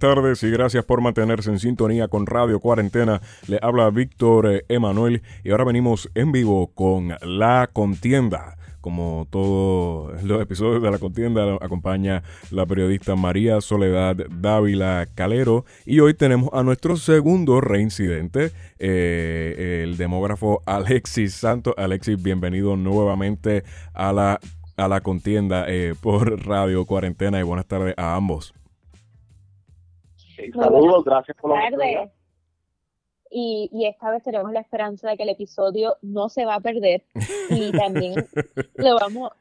Buenas tardes y gracias por mantenerse en sintonía con Radio Cuarentena. Le habla Víctor eh, Emanuel y ahora venimos en vivo con La Contienda. Como todos los episodios de La Contienda, acompaña la periodista María Soledad Dávila Calero y hoy tenemos a nuestro segundo reincidente, eh, el demógrafo Alexis Santos. Alexis, bienvenido nuevamente a la, a la contienda eh, por Radio Cuarentena y buenas tardes a ambos. Saludos, gracias por la tardes. Y, y, esta vez tenemos la esperanza de que el episodio no se va a perder y también lo vamos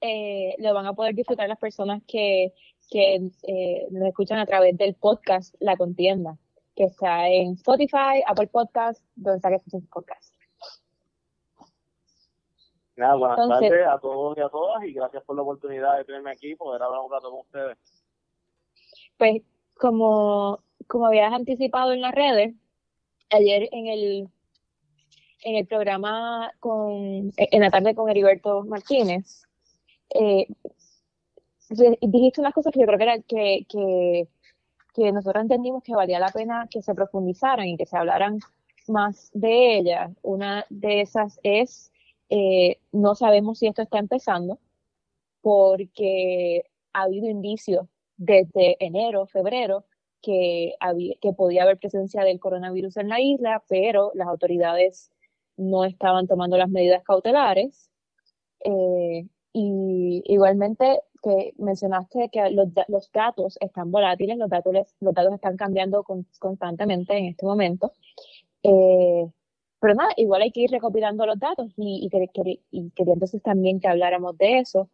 eh, lo van a poder disfrutar las personas que, que eh, nos escuchan a través del podcast La Contienda, que está en Spotify, Apple Podcast, donde está que escuchen podcast. Nada, buenas tardes a todos y a todas y gracias por la oportunidad de tenerme aquí, poder hablar un rato con ustedes. Pues como, como habías anticipado en las redes, ayer en el en el programa con en la tarde con Heriberto Martínez eh, dijiste unas cosas que yo creo que era que, que, que nosotros entendimos que valía la pena que se profundizaran y que se hablaran más de ellas. Una de esas es eh, no sabemos si esto está empezando porque ha habido indicios desde enero, febrero, que, había, que podía haber presencia del coronavirus en la isla, pero las autoridades no estaban tomando las medidas cautelares. Eh, y igualmente que mencionaste que los, los, datos están volátiles, los datos, los datos están cambiando constantemente en este momento. Eh, pero nada, igual hay que ir recopilando los datos y, y, y quería entonces también que habláramos de eso.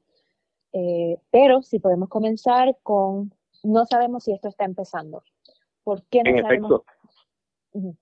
Eh, pero si podemos comenzar con no sabemos si esto está empezando. ¿Por qué no en sabemos? Efecto.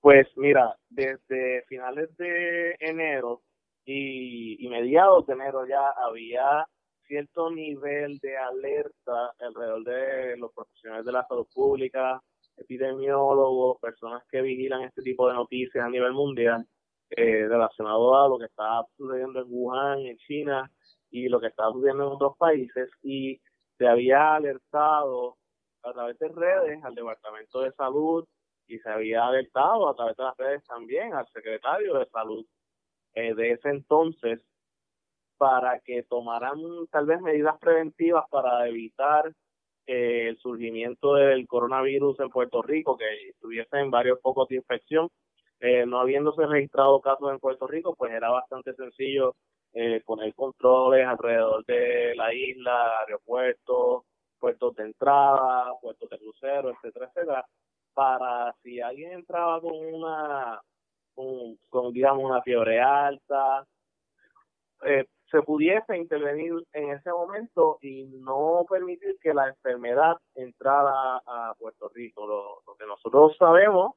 Pues mira, desde finales de enero y, y, mediados de enero ya había cierto nivel de alerta alrededor de los profesionales de la salud pública, epidemiólogos, personas que vigilan este tipo de noticias a nivel mundial eh, relacionado a lo que está sucediendo en Wuhan, en China y lo que está sucediendo en otros países y se había alertado a través de redes al Departamento de Salud y se había alertado a través de las redes también al secretario de Salud eh, de ese entonces para que tomaran tal vez medidas preventivas para evitar eh, el surgimiento del coronavirus en Puerto Rico, que estuviese en varios focos de infección. Eh, no habiéndose registrado casos en Puerto Rico, pues era bastante sencillo eh, poner controles alrededor de la isla, aeropuertos, puertos de entrada, puertos de crucero, etcétera, etcétera, para si alguien entraba con una, con, con digamos, una fiebre alta, eh, se pudiese intervenir en ese momento y no permitir que la enfermedad entrara a Puerto Rico. Lo, lo que nosotros sabemos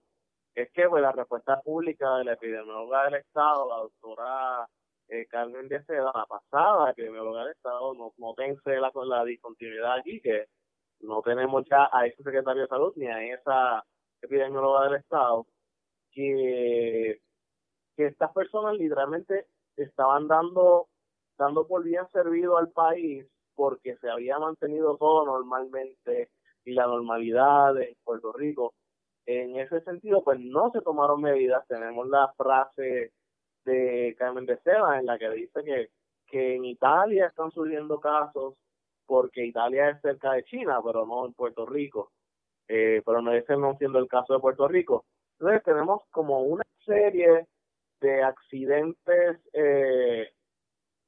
es que pues, la respuesta pública de la epidemióloga del Estado, la doctora eh, Carmen de Seda, la pasada epidemióloga del Estado, no, no pense la, la discontinuidad aquí, que no tenemos ya a ese secretario de salud ni a esa epidemióloga del Estado, que, que estas personas literalmente estaban dando dando por bien servido al país porque se había mantenido todo normalmente y la normalidad en Puerto Rico. En ese sentido, pues no se tomaron medidas. Tenemos la frase de Carmen de Seda en la que dice que, que en Italia están surgiendo casos porque Italia es cerca de China, pero no en Puerto Rico. Eh, pero no ese no siendo el caso de Puerto Rico. Entonces tenemos como una serie de accidentes eh,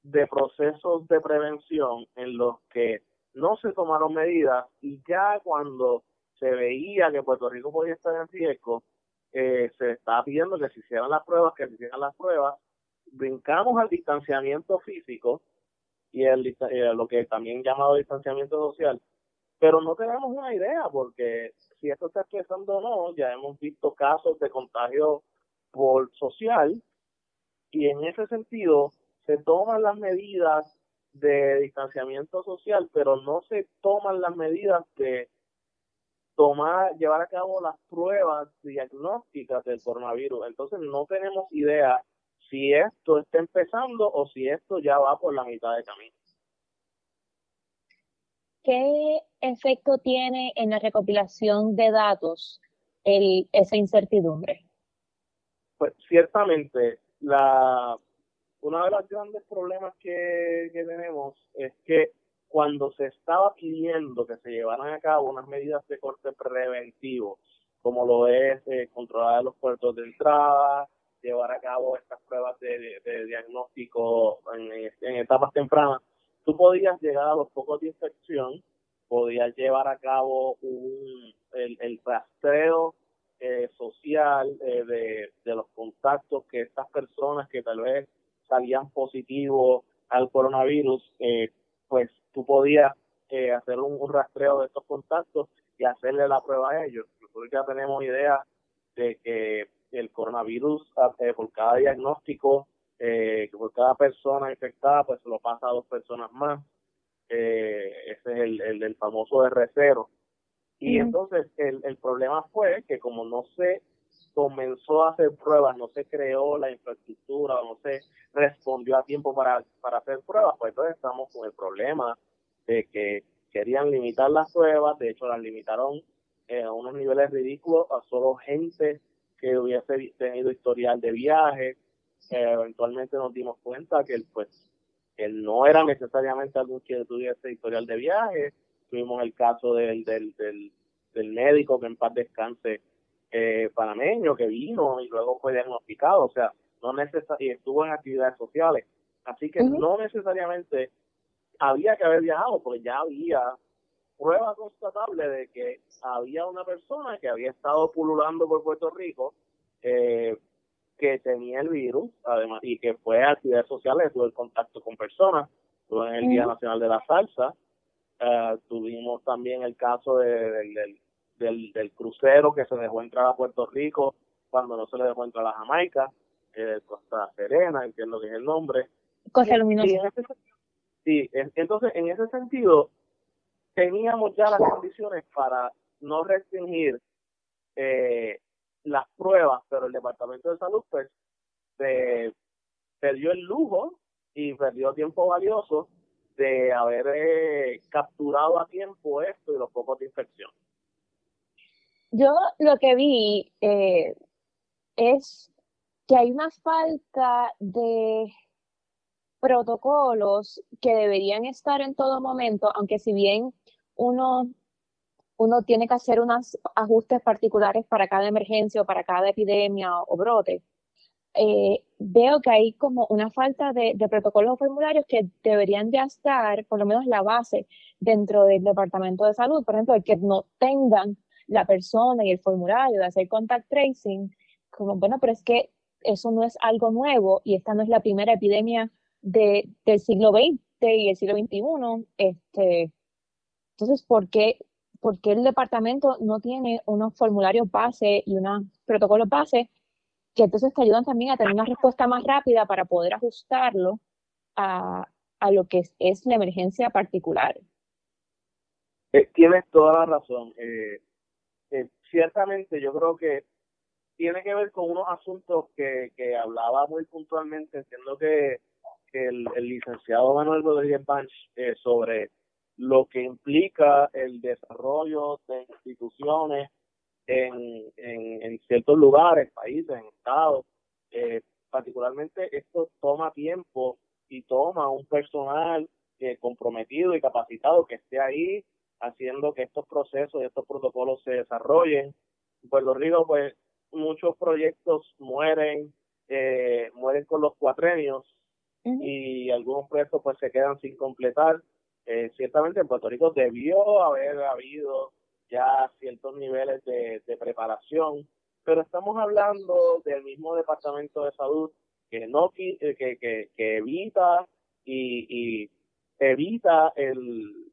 de procesos de prevención en los que no se tomaron medidas y ya cuando se veía que Puerto Rico podía estar en riesgo, eh, se estaba pidiendo que se hicieran las pruebas, que se hicieran las pruebas, brincamos al distanciamiento físico y el, eh, lo que también llamado distanciamiento social, pero no tenemos una idea porque si esto está empezando o no, ya hemos visto casos de contagio por social y en ese sentido se toman las medidas de distanciamiento social, pero no se toman las medidas de tomar, llevar a cabo las pruebas diagnósticas del coronavirus. Entonces no tenemos idea si esto está empezando o si esto ya va por la mitad de camino. ¿qué efecto tiene en la recopilación de datos el, esa incertidumbre? Pues ciertamente, la, uno de los grandes problemas que, que tenemos es que cuando se estaba pidiendo que se llevaran a cabo unas medidas de corte preventivo, como lo es eh, controlar los puertos de entrada, llevar a cabo estas pruebas de, diagnóstico en, etapas tempranas, tú podías llegar a los pocos de infección, podías llevar a cabo un, el, el rastreo eh, social eh, de, de los contactos que estas personas que tal vez salían positivos al coronavirus, eh, pues tú podías hacer un, un, rastreo de estos contactos y hacerle la prueba a ellos. Nosotros ya tenemos idea de que el coronavirus eh, por cada diagnóstico, eh, por cada persona infectada, pues se lo pasa a dos personas más. Eh, ese es el, el, famoso R0. Y entonces el, el problema fue que como no se comenzó a hacer pruebas, no se creó la infraestructura, no se respondió a tiempo para, para hacer pruebas, pues entonces estamos con el problema de que querían limitar las pruebas, de hecho las limitaron a unos niveles ridículos a solo gente que hubiese tenido historial de viaje. eventualmente nos dimos cuenta que pues, él no era necesariamente alguien que tuviese historial de viaje. Tuvimos el caso del, del, del, médico que en paz descanse eh, panameño que vino y luego fue diagnosticado. O sea, no y estuvo en actividades sociales. Así que no necesariamente había que haber viajado, porque ya había prueba constatable de que había una persona que había estado pululando por Puerto Rico eh, que tenía el virus, además, y que fue a actividades sociales, tuvo el contacto con personas, tuvo en el Día Nacional de la Salsa, eh, tuvimos también el caso del, del, crucero que se dejó entrar a Puerto Rico cuando no se le dejó entrar a Jamaica, eh, Costa Serena, entiendo que es el nombre. Costa Luminosa. Sí, entonces en ese sentido, teníamos ya las condiciones para no restringir eh, las pruebas, pero el Departamento de Salud pues se perdió el lujo y perdió tiempo valioso de haber eh, capturado a tiempo esto y los pocos de infección. Yo lo que vi eh, es que hay una falta de protocolos que deberían estar en todo momento, aunque si bien uno, uno tiene que hacer unos ajustes particulares para cada emergencia o para cada epidemia o, brote, eh, veo que hay como una falta de, de protocolos o formularios que deberían de estar, por lo menos la base, dentro del Departamento de Salud. Por ejemplo, el que no tengan la persona y el formulario de hacer contact tracing, como, bueno, pero es que eso no es algo nuevo y esta no es la primera epidemia de, del siglo XX y el siglo XXI. Este, entonces, ¿por qué, ¿por qué el departamento no tiene unos formularios base y unos protocolos base que entonces te ayudan también a tener una respuesta más rápida para poder ajustarlo a, a lo que es, la emergencia particular? Eh, tienes toda la razón. Eh, ciertamente yo creo que tiene que ver con unos asuntos que, que hablaba muy puntualmente, entiendo que el, licenciado Manuel Rodríguez Banch eh, sobre lo que implica el desarrollo de instituciones en, en, ciertos lugares, países, en estados. Eh, particularmente esto toma tiempo y toma un personal eh, comprometido y capacitado que esté ahí haciendo que estos procesos y estos protocolos se desarrollen. En Puerto Rico, pues, muchos proyectos mueren, mueren con los cuatrenios y algunos proyectos pues se quedan sin completar. Eh, ciertamente en Puerto Rico debió haber habido ya ciertos niveles de, preparación, pero estamos hablando del mismo Departamento de Salud que no eh, que, que, que evita y, y evita el,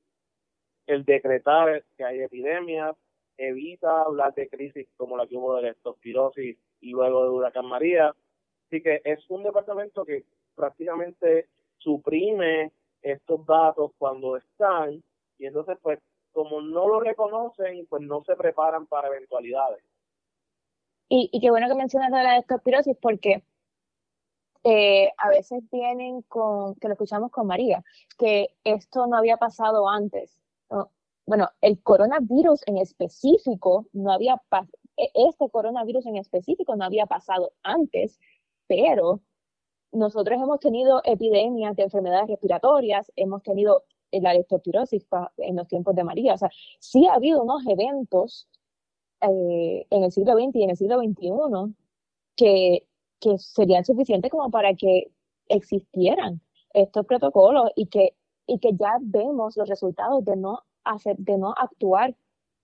el decretar que hay epidemias, evita hablar de crisis como la que hubo de la estospirosis y luego de Huracán María. Así que es un departamento que prácticamente suprime estos datos cuando están y entonces pues como no lo reconocen pues no se preparan para eventualidades. Y, y qué bueno que mencionas la estospirosis porque eh, a veces vienen con, que lo escuchamos con María, que esto no había pasado antes. Bueno, el coronavirus en específico no había e, este coronavirus en específico no había pasado antes, pero nosotros hemos tenido epidemias de enfermedades respiratorias, hemos tenido la leptospirosis en los tiempos de María, o sea, sí ha habido unos eventos eh, en el siglo XX y en el siglo XXI que, que serían suficientes como para que existieran estos protocolos y que, y que ya vemos los resultados de no, hacer, de no actuar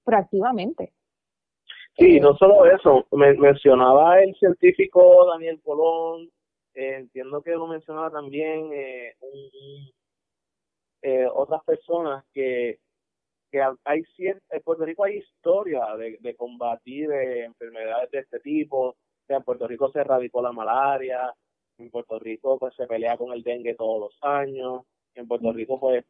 proactivamente. Sí, no solo eso, mencionaba el científico Daniel Colón, eh, entiendo que lo mencionaba también eh, eh, otras personas que, que hay en Puerto Rico hay historia de, de combatir enfermedades de este tipo, en Puerto Rico se erradicó la malaria, en Puerto Rico pues se pelea con el dengue todos los años, en Puerto Rico pues,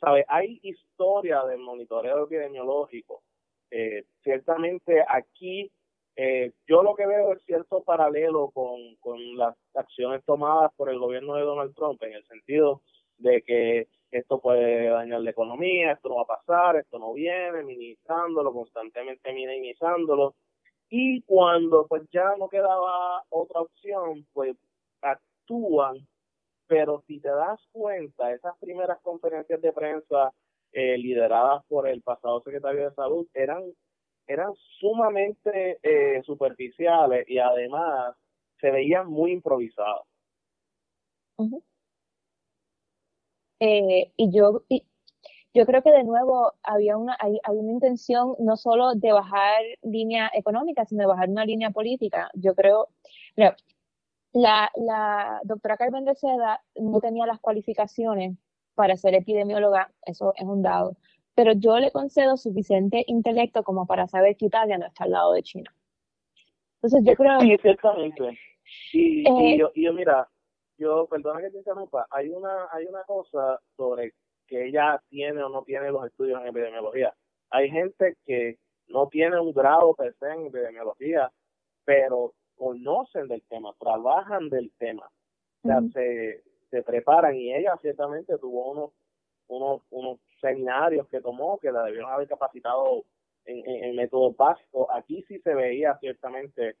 ¿sabe? Hay historia del monitoreo epidemiológico eh, ciertamente aquí eh, yo lo que veo es cierto paralelo con, con las acciones tomadas por el gobierno de Donald Trump en el sentido de que esto puede dañar la economía, esto no va a pasar, esto no viene, minimizándolo, constantemente minimizándolo. Y cuando pues ya no quedaba otra opción, pues actúan, pero si te das cuenta, esas primeras conferencias de prensa eh, lideradas por el pasado secretario de salud eran eran sumamente eh, superficiales y además se veían muy improvisadas. Eh, y yo yo creo que de nuevo había una hay, una intención no solo de bajar línea económica sino de bajar una línea política yo creo la, la doctora Carmen de Seda no tenía las cualificaciones para ser epidemióloga, eso es un dado. Pero yo le concedo suficiente intelecto como para saber que Italia no está al lado de China. Entonces yo creo... Sí, ciertamente. Y, eh, yo, y yo, mira, yo, perdona que te interrumpa, hay una, hay una cosa sobre que ella tiene o no tiene los estudios en epidemiología. Hay gente que no tiene un grado per se en epidemiología, pero conocen del tema, trabajan del tema. O sea, se, se preparan y ella ciertamente tuvo unos, unos, unos seminarios que tomó que la debieron haber capacitado en, en, métodos básicos. Aquí sí se veía ciertamente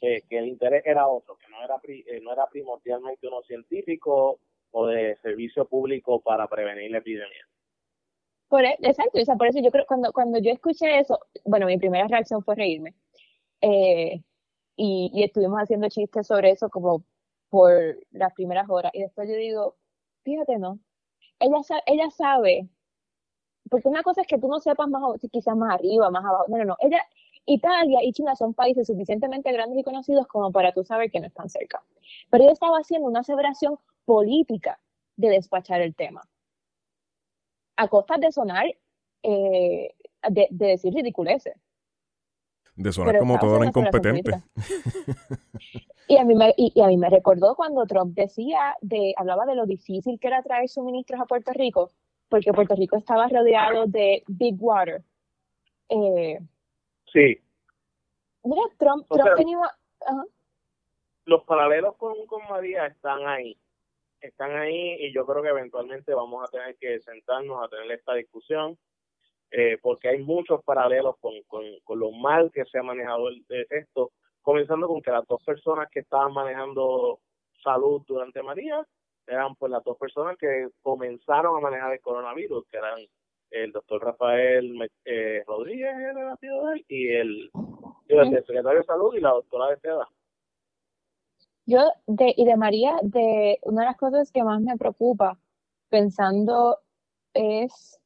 que el interés era otro, que no era, eh, no era primordialmente uno científico o de servicio público para prevenir la epidemia. Por, e, exacto, o sea, por eso yo creo, cuando, cuando yo escuché eso, bueno, mi primera reacción fue reírme. Eh, y, estuvimos haciendo chistes sobre eso como por las primeras horas. Y después yo digo, fíjate, no. Ella, ella sabe, porque una cosa es que tú no sepas más, quizás más arriba, más abajo. No, no, no. Ella, Italia y China son países suficientemente grandes y conocidos como para tú saber que no están cerca. Pero ella estaba haciendo una aseveración política de despachar el tema. A costa de sonar, eh, de, de decir ridiculeces de sonar como toda una incompetente. y, a mí me, y, a mí me recordó cuando Trump decía, de, hablaba de lo difícil que era traer suministros a Puerto Rico, porque Puerto Rico estaba rodeado de Big Water. Eh, sí. Mira, Trump, Trump tenía... Los paralelos con, con María están ahí. Están ahí y yo creo que eventualmente vamos a tener que sentarnos a tener esta discusión eh, porque hay muchos paralelos con, con, lo mal que se ha manejado el, esto, comenzando con que las dos personas que estaban manejando salud durante María eran pues las dos personas que comenzaron a manejar el coronavirus, que eran el doctor Rafael eh, Rodríguez, el y el, secretario de salud y la doctora de Seda. Yo, de, y de María, de una de las cosas que más me preocupa pensando es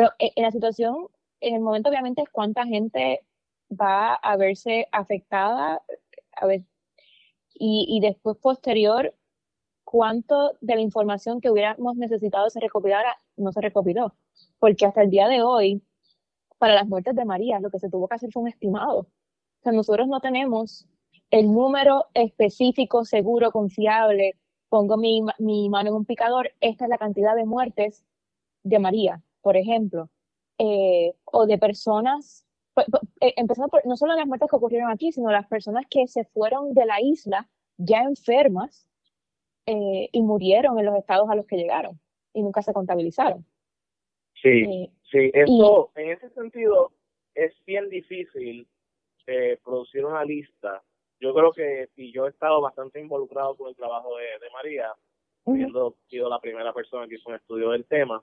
pero eh, en la situación, en el momento obviamente es cuánta gente va a verse afectada, a ver, y, y después posterior, cuánto de la información que hubiéramos necesitado se recopilara no se recopiló, porque hasta el día de hoy, para las muertes de María, lo que se tuvo que hacer fue un estimado. O sea, nosotros no tenemos el número específico, seguro, confiable, pongo mi, mi mano en un picador, esta es la cantidad de muertes de María por ejemplo, eh, o de personas, eh, empezando por no solo las muertes que ocurrieron aquí, sino las personas que se fueron de la isla ya enfermas eh, y murieron en los estados a los que llegaron y nunca se contabilizaron. Sí, eh, sí, eso, en ese sentido, es bien difícil eh, producir una lista. Yo creo que, y yo he estado bastante involucrado con el trabajo de, María, habiendo sido la primera persona que hizo un estudio del tema,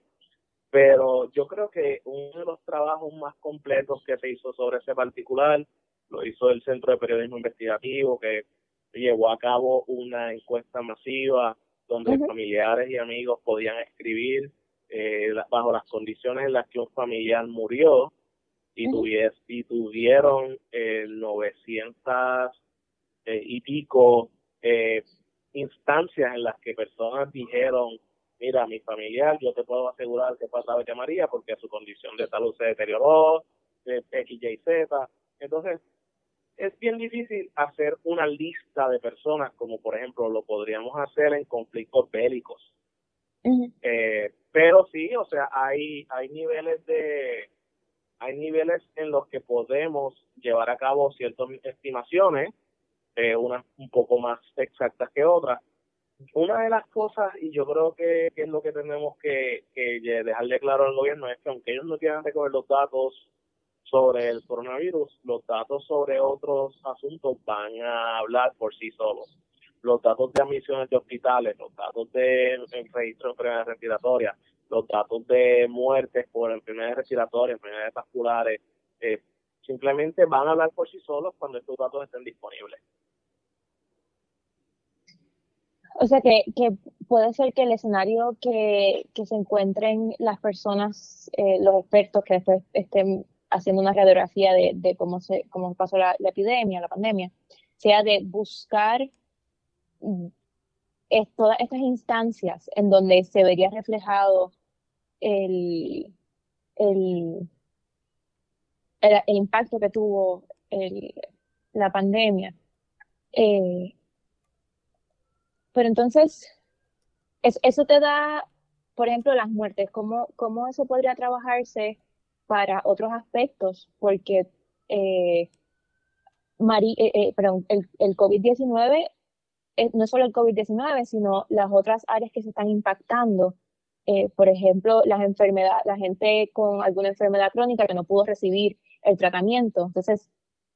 pero yo creo que uno de los trabajos más completos que se hizo sobre ese particular lo hizo el Centro de Periodismo Investigativo, que llevó a cabo una encuesta masiva donde familiares y amigos podían escribir eh, bajo las condiciones en las que un familiar murió y, y tuvieron eh, 900 eh, y pico eh, instancias en las que personas dijeron, mira, mi familiar, yo te puedo asegurar que pasa de María porque su condición de salud se deterioró, de X, Y, Z. Entonces, es bien difícil hacer una lista de personas como por ejemplo lo podríamos hacer en conflictos bélicos. eh, pero sí, o sea, hay, hay niveles de hay niveles en los que podemos llevar a cabo ciertas estimaciones, eh, unas un poco más exactas que otras. Una de las cosas, y yo creo que, es lo que tenemos que, dejarle claro al gobierno, es que aunque ellos no quieran recoger los datos sobre el coronavirus, los datos sobre otros asuntos van a hablar por sí solos. Los datos de admisiones de hospitales, los datos de registro de enfermedades respiratorias, los datos de muertes por enfermedades respiratorias, enfermedades vasculares, eh, simplemente van a hablar por sí solos cuando estos datos estén disponibles. O sea que, que puede ser que el escenario que, se encuentren las personas, eh, los expertos que después estén haciendo una radiografía de, cómo, se, cómo pasó la, epidemia, la pandemia, sea de buscar mm, todas estas instancias en donde se vería reflejado el, el, el, impacto que tuvo la pandemia. Eh, pero entonces, eso te da, por ejemplo, las muertes, ¿cómo, cómo eso podría trabajarse para otros aspectos, porque eh, eh, eh, el, el COVID-19 no es solo el COVID-19, sino las otras áreas que se están impactando. por ejemplo, las enfermedades, la gente con alguna enfermedad crónica que no pudo recibir el tratamiento. Entonces,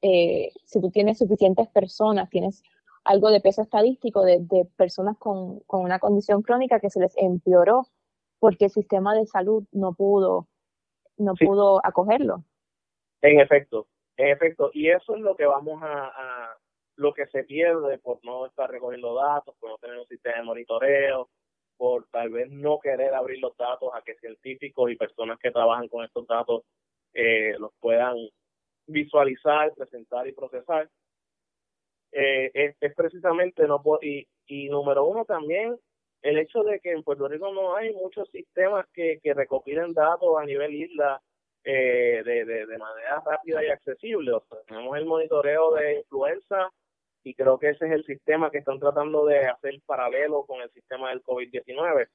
si tú tienes suficientes personas, tienes algo de peso estadístico de, de personas con, con, una condición crónica que se les empeoró porque el sistema de salud no pudo no pudo acogerlo. En efecto, en efecto, y eso es lo que vamos a, lo que se pierde por no estar recogiendo datos, por no tener un sistema de monitoreo, por tal vez no querer abrir los datos a que científicos y personas que trabajan con estos datos eh, los puedan visualizar, presentar y procesar. Eh, es, precisamente y, y número uno también el hecho de que en Puerto Rico no hay muchos sistemas que, que recopilen datos a nivel isla eh, de, de, manera rápida y accesible. O sea, tenemos el monitoreo de influenza y creo que ese es el sistema que están tratando de hacer paralelo con el sistema del COVID-19,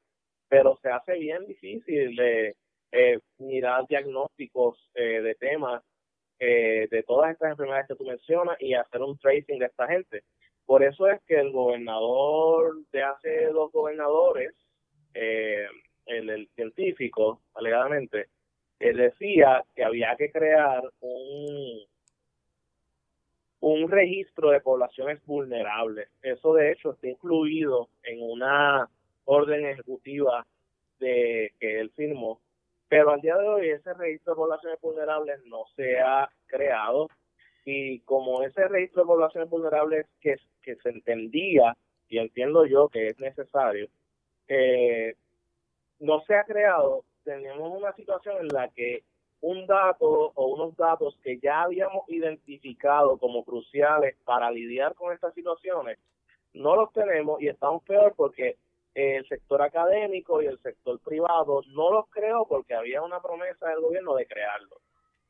pero se hace bien difícil de eh, mirar diagnósticos eh, de temas eh, de todas estas enfermedades que tú mencionas y hacer un tracing de esta gente. Por eso es que el gobernador de hace dos gobernadores, eh, el, científico, alegadamente, él decía que había que crear un, un registro de poblaciones vulnerables. Eso de hecho está incluido en una orden ejecutiva de que él firmó, pero al día de hoy ese registro de poblaciones vulnerables no se ha creado. Y como ese registro de poblaciones vulnerables que, que se entendía, y entiendo yo que es necesario, eh, no se ha creado, tenemos una situación en la que un dato o unos datos que ya habíamos identificado como cruciales para lidiar con estas situaciones, no los tenemos y estamos peor porque el sector académico y el sector privado no los creó porque había una promesa del gobierno de crearlos.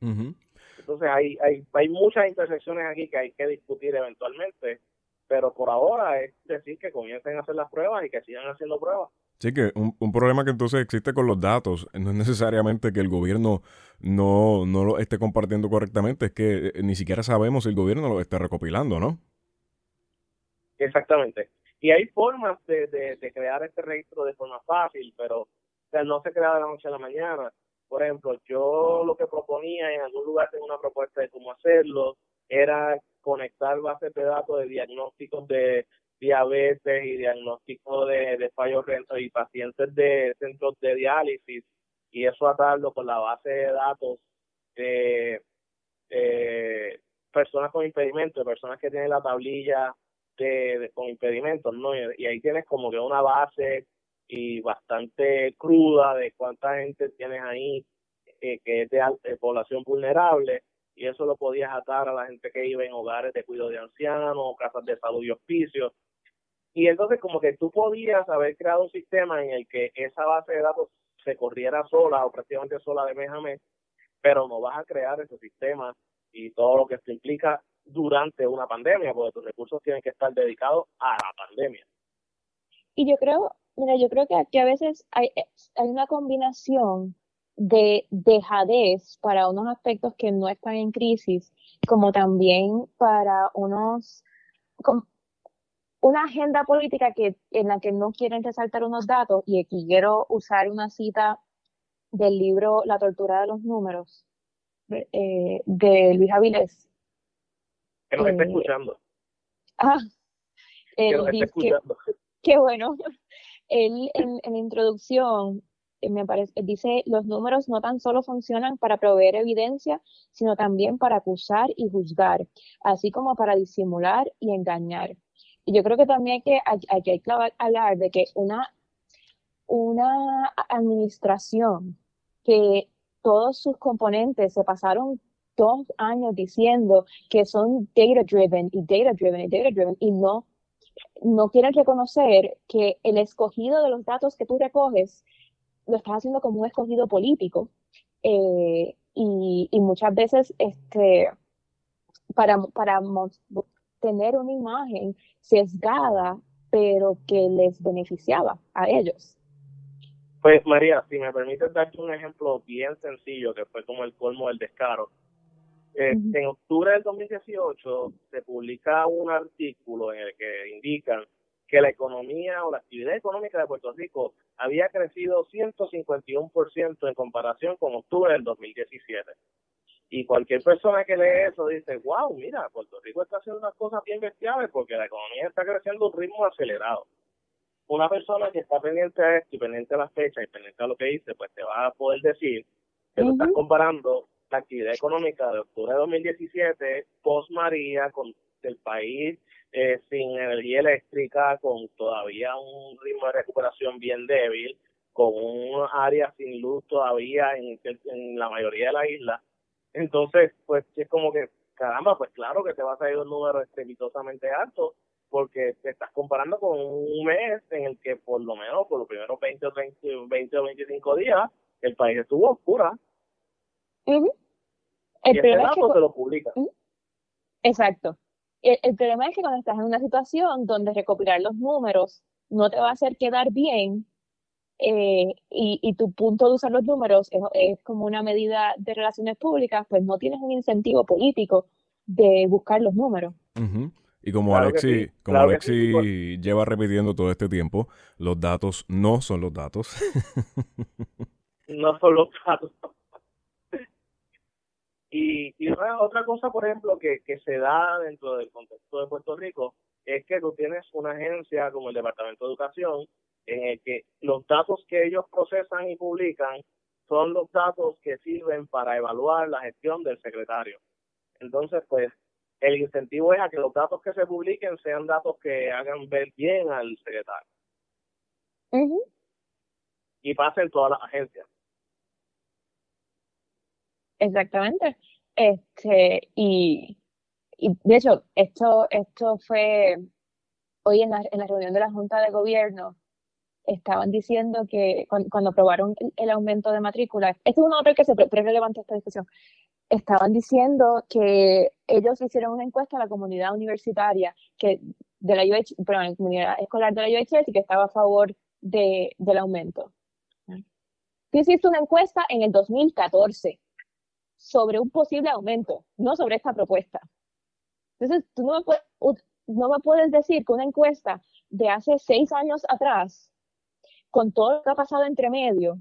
Entonces hay, hay, hay muchas intersecciones aquí que hay que discutir eventualmente, pero por ahora es decir que comiencen a hacer las pruebas y que sigan haciendo pruebas. Sí, que un, un problema que entonces existe con los datos no es necesariamente que el gobierno no, no lo esté compartiendo correctamente, es que eh, ni siquiera sabemos si el gobierno lo está recopilando, ¿no? Exactamente. Y hay formas de, de, crear este registro de forma fácil, pero no se crea de la noche a la mañana. Por ejemplo, yo lo que proponía en algún lugar tengo una propuesta de cómo hacerlo, era conectar bases de datos de diagnósticos de diabetes y diagnóstico de, de fallos rentos y pacientes de centros de diálisis y eso atarlo con la base de datos de, personas con impedimentos, personas que tienen la tablilla de, con impedimentos, ¿no? Y, ahí tienes como que una base y bastante cruda de cuánta gente tienes ahí eh, que es de, de población vulnerable y eso lo podías atar a la gente que vive en hogares de cuidado de ancianos, casas de salud y hospicios. Y entonces como que tú podías haber creado un sistema en el que esa base de datos se corriera sola o prácticamente sola de mes a mes, pero no vas a crear ese sistema y todo lo que esto implica durante una pandemia, porque tus recursos tienen que estar dedicados a la pandemia. Y yo creo, mira, yo creo que aquí a veces hay, hay una combinación de dejadez para unos aspectos que no están en crisis, como también para unos, una agenda política que, en la que no quieren resaltar unos datos, y aquí quiero usar una cita del libro La tortura de los números, eh, de Luis Avilés. Que nos está eh, escuchando. Ah, que nos está escuchando. Qué bueno. Él en, en la introducción eh, me parece, dice, los números no tan solo funcionan para proveer evidencia, sino también para acusar y juzgar, así como para disimular y engañar. Y yo creo que también hay que, hay, que hablar de que una, una administración que todos sus componentes se pasaron dos años diciendo que son data driven y data driven y data driven y no, no quieren reconocer que el escogido de los datos que tú recoges lo estás haciendo como un escogido político. Eh, y, muchas veces este, para, para tener una imagen sesgada, pero que les beneficiaba a ellos. Pues María, si me permites darte un ejemplo bien sencillo, que fue como el colmo del descaro. Eh, en octubre del 2018 se publica un artículo en el que indican que la economía o la actividad económica de Puerto Rico había crecido 151% en comparación con octubre del 2017. Y cualquier persona que lee eso dice, wow, mira, Puerto Rico está haciendo unas cosas bien bestiales porque la economía está creciendo a un ritmo acelerado. Una persona que está pendiente a esto y pendiente a las fechas y pendiente a lo que dice, pues te va a poder decir que tú estás comparando la actividad económica de octubre de 2017 post María con el país eh, sin energía eléctrica, con todavía un ritmo de recuperación bien débil, con un área sin luz todavía en, la mayoría de la isla. Entonces, pues es como que, caramba, pues claro que te va a salir un número estrepitosamente alto, porque te estás comparando con un mes en el que por lo menos por los primeros 20 o, 20, o 25 días el país estuvo oscura. El y ese dato se lo publica. Exacto el, problema es que cuando estás en una situación donde recopilar los números no te va a hacer quedar bien eh, y, tu punto de usar los números es, como una medida de relaciones públicas, pues no tienes un incentivo político de buscar los números. Y como Alexi, como Alexi lleva repitiendo todo este tiempo, los datos no son los datos. no son los datos. Y, y otra cosa, por ejemplo, que, que se da dentro del contexto de Puerto Rico es que tú tienes una agencia como el Departamento de Educación en el que los datos que ellos procesan y publican son los datos que sirven para evaluar la gestión del secretario. Entonces, pues, el incentivo es a que los datos que se publiquen sean datos que hagan ver bien al secretario. Y pasen todas las agencias. Exactamente. Este, y, y de hecho, esto, esto fue hoy en la, en la reunión de la Junta de Gobierno, estaban diciendo que cuando, aprobaron el, aumento de matrícula, esto es un otro que se pre, relevante esta discusión, estaban diciendo que ellos hicieron una encuesta a la comunidad universitaria que de la UH, perdón, la comunidad escolar de la UHS y que estaba a favor de, del aumento. Tú hiciste una encuesta en el 2014 sobre un posible aumento, no sobre esta propuesta. Entonces, tú no me, puedes, no me puedes decir que una encuesta de hace seis años atrás, con todo lo que ha pasado entre medio,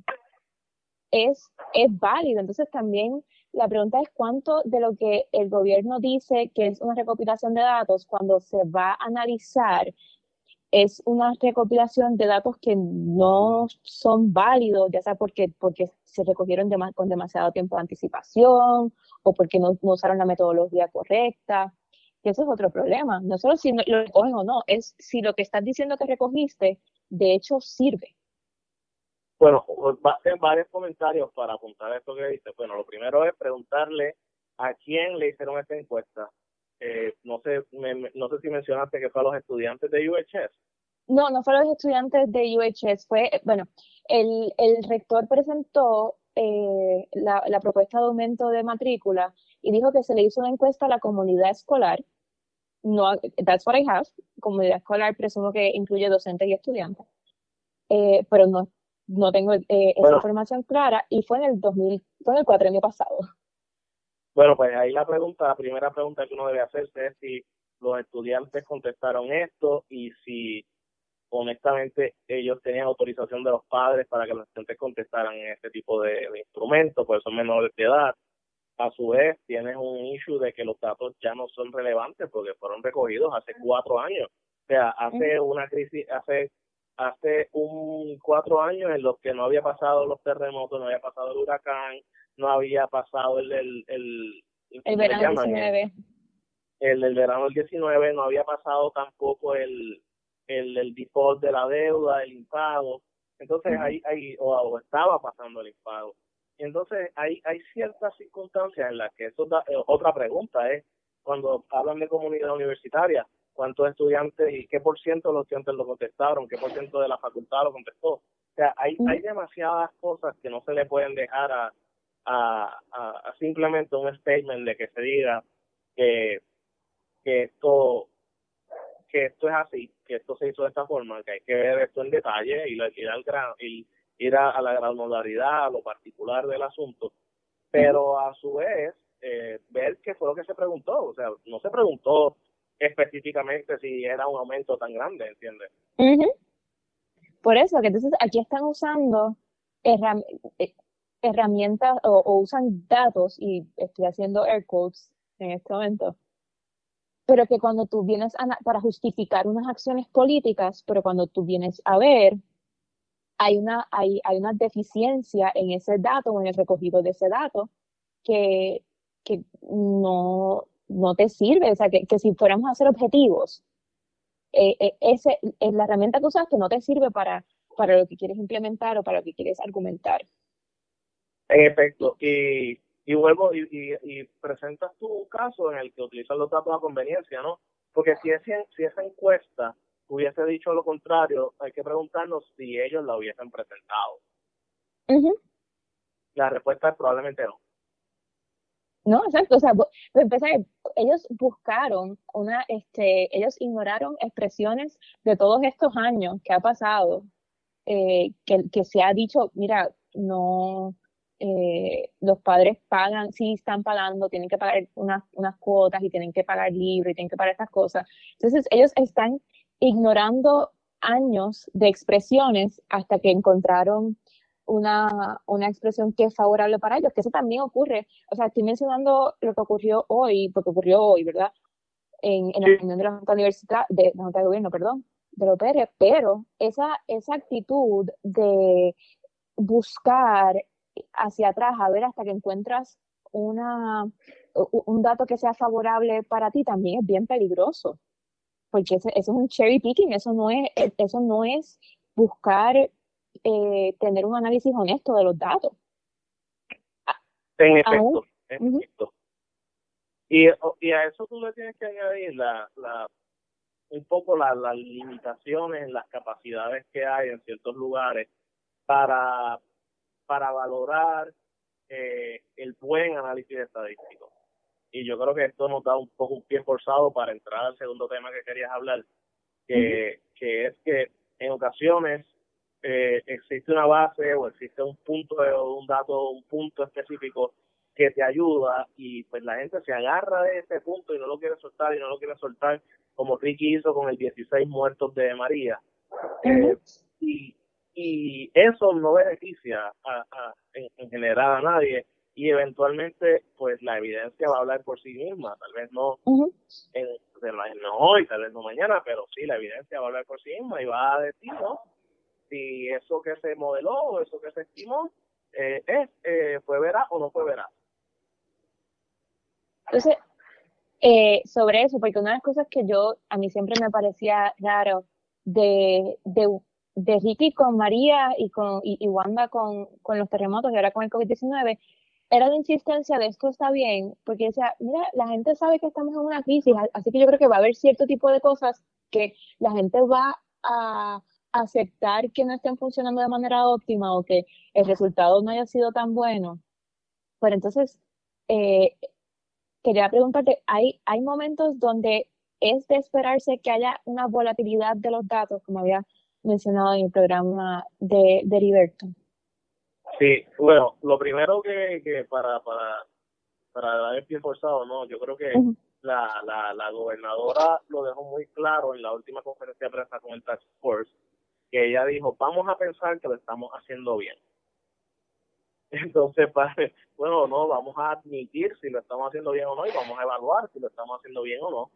es, es válido. Entonces también la pregunta es cuánto de lo que el gobierno dice que es una recopilación de datos, cuando se va a analizar, es una recopilación de datos que no son válidos, ya sea porque, porque se recogieron con demasiado tiempo de anticipación o porque no, usaron la metodología correcta. Y eso es otro problema. No solo si lo recogen o no, es si lo que estás diciendo que recogiste, de hecho, sirve. Bueno, varios comentarios para apuntar a esto que dice. Bueno, lo primero es preguntarle a quién le hicieron esta encuesta. Eh, no sé no sé si mencionaste que fue a los estudiantes de UHS. No, no fue a los estudiantes de UHS. Fue, bueno, el, el rector presentó eh, la, la propuesta de aumento de matrícula y dijo que se le hizo una encuesta a la comunidad escolar. No, that's what I have. Comunidad escolar presumo que incluye docentes y estudiantes. Eh, pero no no tengo eh, esa información clara y fue en el 2000, fue en el año pasado. Bueno, pues ahí la pregunta, la primera pregunta que uno debe hacerse es si los estudiantes contestaron esto y si honestamente ellos tenían autorización de los padres para que los estudiantes contestaran este tipo de, instrumentos, pues son menores de edad. A su vez, tienes un issue de que los datos ya no son relevantes porque fueron recogidos hace cuatro años. O sea, hace una crisis, hace hace un cuatro años en los que no había pasado los terremotos, no había pasado el huracán, no había pasado el el, el, el verano del 19. El, el verano del 19, no había pasado tampoco el, el, el default de la deuda, el impago. Entonces, ahí, ahí o, estaba pasando el impago. Entonces, hay, hay ciertas circunstancias en las que eso da, eh, otra pregunta es, cuando hablan de comunidad universitaria, cuántos estudiantes y qué por ciento de los estudiantes lo contestaron, qué por ciento de la facultad lo contestó. O sea, hay, hay demasiadas cosas que no se le pueden dejar a, a, a, simplemente un statement de que se diga que, que esto que esto es así, que esto se hizo de esta forma, que hay que ver esto en detalle y ir, al gran, y ir a, la granularidad, a lo particular del asunto, pero a su vez eh, ver qué fue lo que se preguntó, o sea, no se preguntó específicamente si era un aumento tan grande, ¿entiendes? Por eso, que entonces aquí están usando eh, herramientas o, usan datos, y estoy haciendo air quotes en este momento, pero que cuando tú vienes para justificar unas acciones políticas, pero cuando tú vienes a ver, hay una, hay, hay una deficiencia en ese dato o en el recogido de ese dato que, que no, no te sirve. O sea, que, si fuéramos a hacer objetivos, eh, eh, ese, es la herramienta que usas que no te sirve para, para lo que quieres implementar o para lo que quieres argumentar. En efecto, y, y vuelvo y, y, presentas tu caso en el que utilizas los datos a conveniencia, ¿no? Porque si, ese, si esa encuesta hubiese dicho lo contrario, hay que preguntarnos si ellos la hubiesen presentado. La respuesta es probablemente no. No, exacto. O sea, ellos buscaron una, este, ellos ignoraron expresiones de todos estos años que ha pasado, eh, que, que se ha dicho, mira, no, eh, los padres pagan, sí están pagando, tienen que pagar unas, unas cuotas y tienen que pagar libro y tienen que pagar estas cosas. Entonces, ellos están ignorando años de expresiones hasta que encontraron una, una expresión que es favorable para ellos, que eso también ocurre. O sea, estoy mencionando lo que ocurrió hoy, porque ocurrió hoy, ¿verdad? En, en la reunión de la Junta Universidad, de la Junta de Gobierno, perdón, de los PERE, pero esa, esa actitud de buscar hacia atrás, a ver hasta que encuentras una, un dato que sea favorable para ti, también es bien peligroso, porque eso, es un cherry picking, eso no es, eso no es buscar eh, tener un análisis honesto de los datos. En efecto, en efecto. Y, y a eso tú le tienes que añadir la, la, un poco las limitaciones las capacidades que hay en ciertos lugares para, para valorar eh, el buen análisis estadístico. Y yo creo que esto nos da un poco un pie forzado para entrar al segundo tema que querías hablar, que, que es que en ocasiones eh, existe una base o existe un punto de un dato, un punto específico que te ayuda y pues la gente se agarra de ese punto y no lo quiere soltar y no lo quiere soltar como Ricky hizo con el 16 muertos de María. Eh, y, y eso no beneficia a, en, general a nadie y eventualmente pues la evidencia va a hablar por sí misma, tal vez no, en, no hoy, tal vez no mañana, pero sí la evidencia va a hablar por sí misma y va a decir ¿no? si eso que se modeló o eso que se estimó eh, es, eh, fue veraz o no fue veraz. Entonces, eh, sobre eso, porque una de las cosas que yo, a mí siempre me parecía raro de, de, de Ricky con María y, con, y, Wanda con, con, los terremotos y ahora con el COVID-19, era la insistencia de esto está bien, porque decía, mira, la gente sabe que estamos en una crisis, así que yo creo que va a haber cierto tipo de cosas que la gente va a aceptar que no estén funcionando de manera óptima o que el resultado no haya sido tan bueno. Pero entonces, eh, quería preguntarte, ¿hay, ¿hay momentos donde es de esperarse que haya una volatilidad de los datos, como había mencionado en el programa de, de Heriberto? Sí, bueno, lo primero que, que para, para, para dar el pie forzado, ¿no? Yo creo que la, la, la gobernadora lo dejó muy claro en la última conferencia de prensa con el Task Force, que ella dijo, vamos a pensar que lo estamos haciendo bien. Entonces, bueno, no, vamos a admitir si lo estamos haciendo bien o no y vamos a evaluar si lo estamos haciendo bien o no.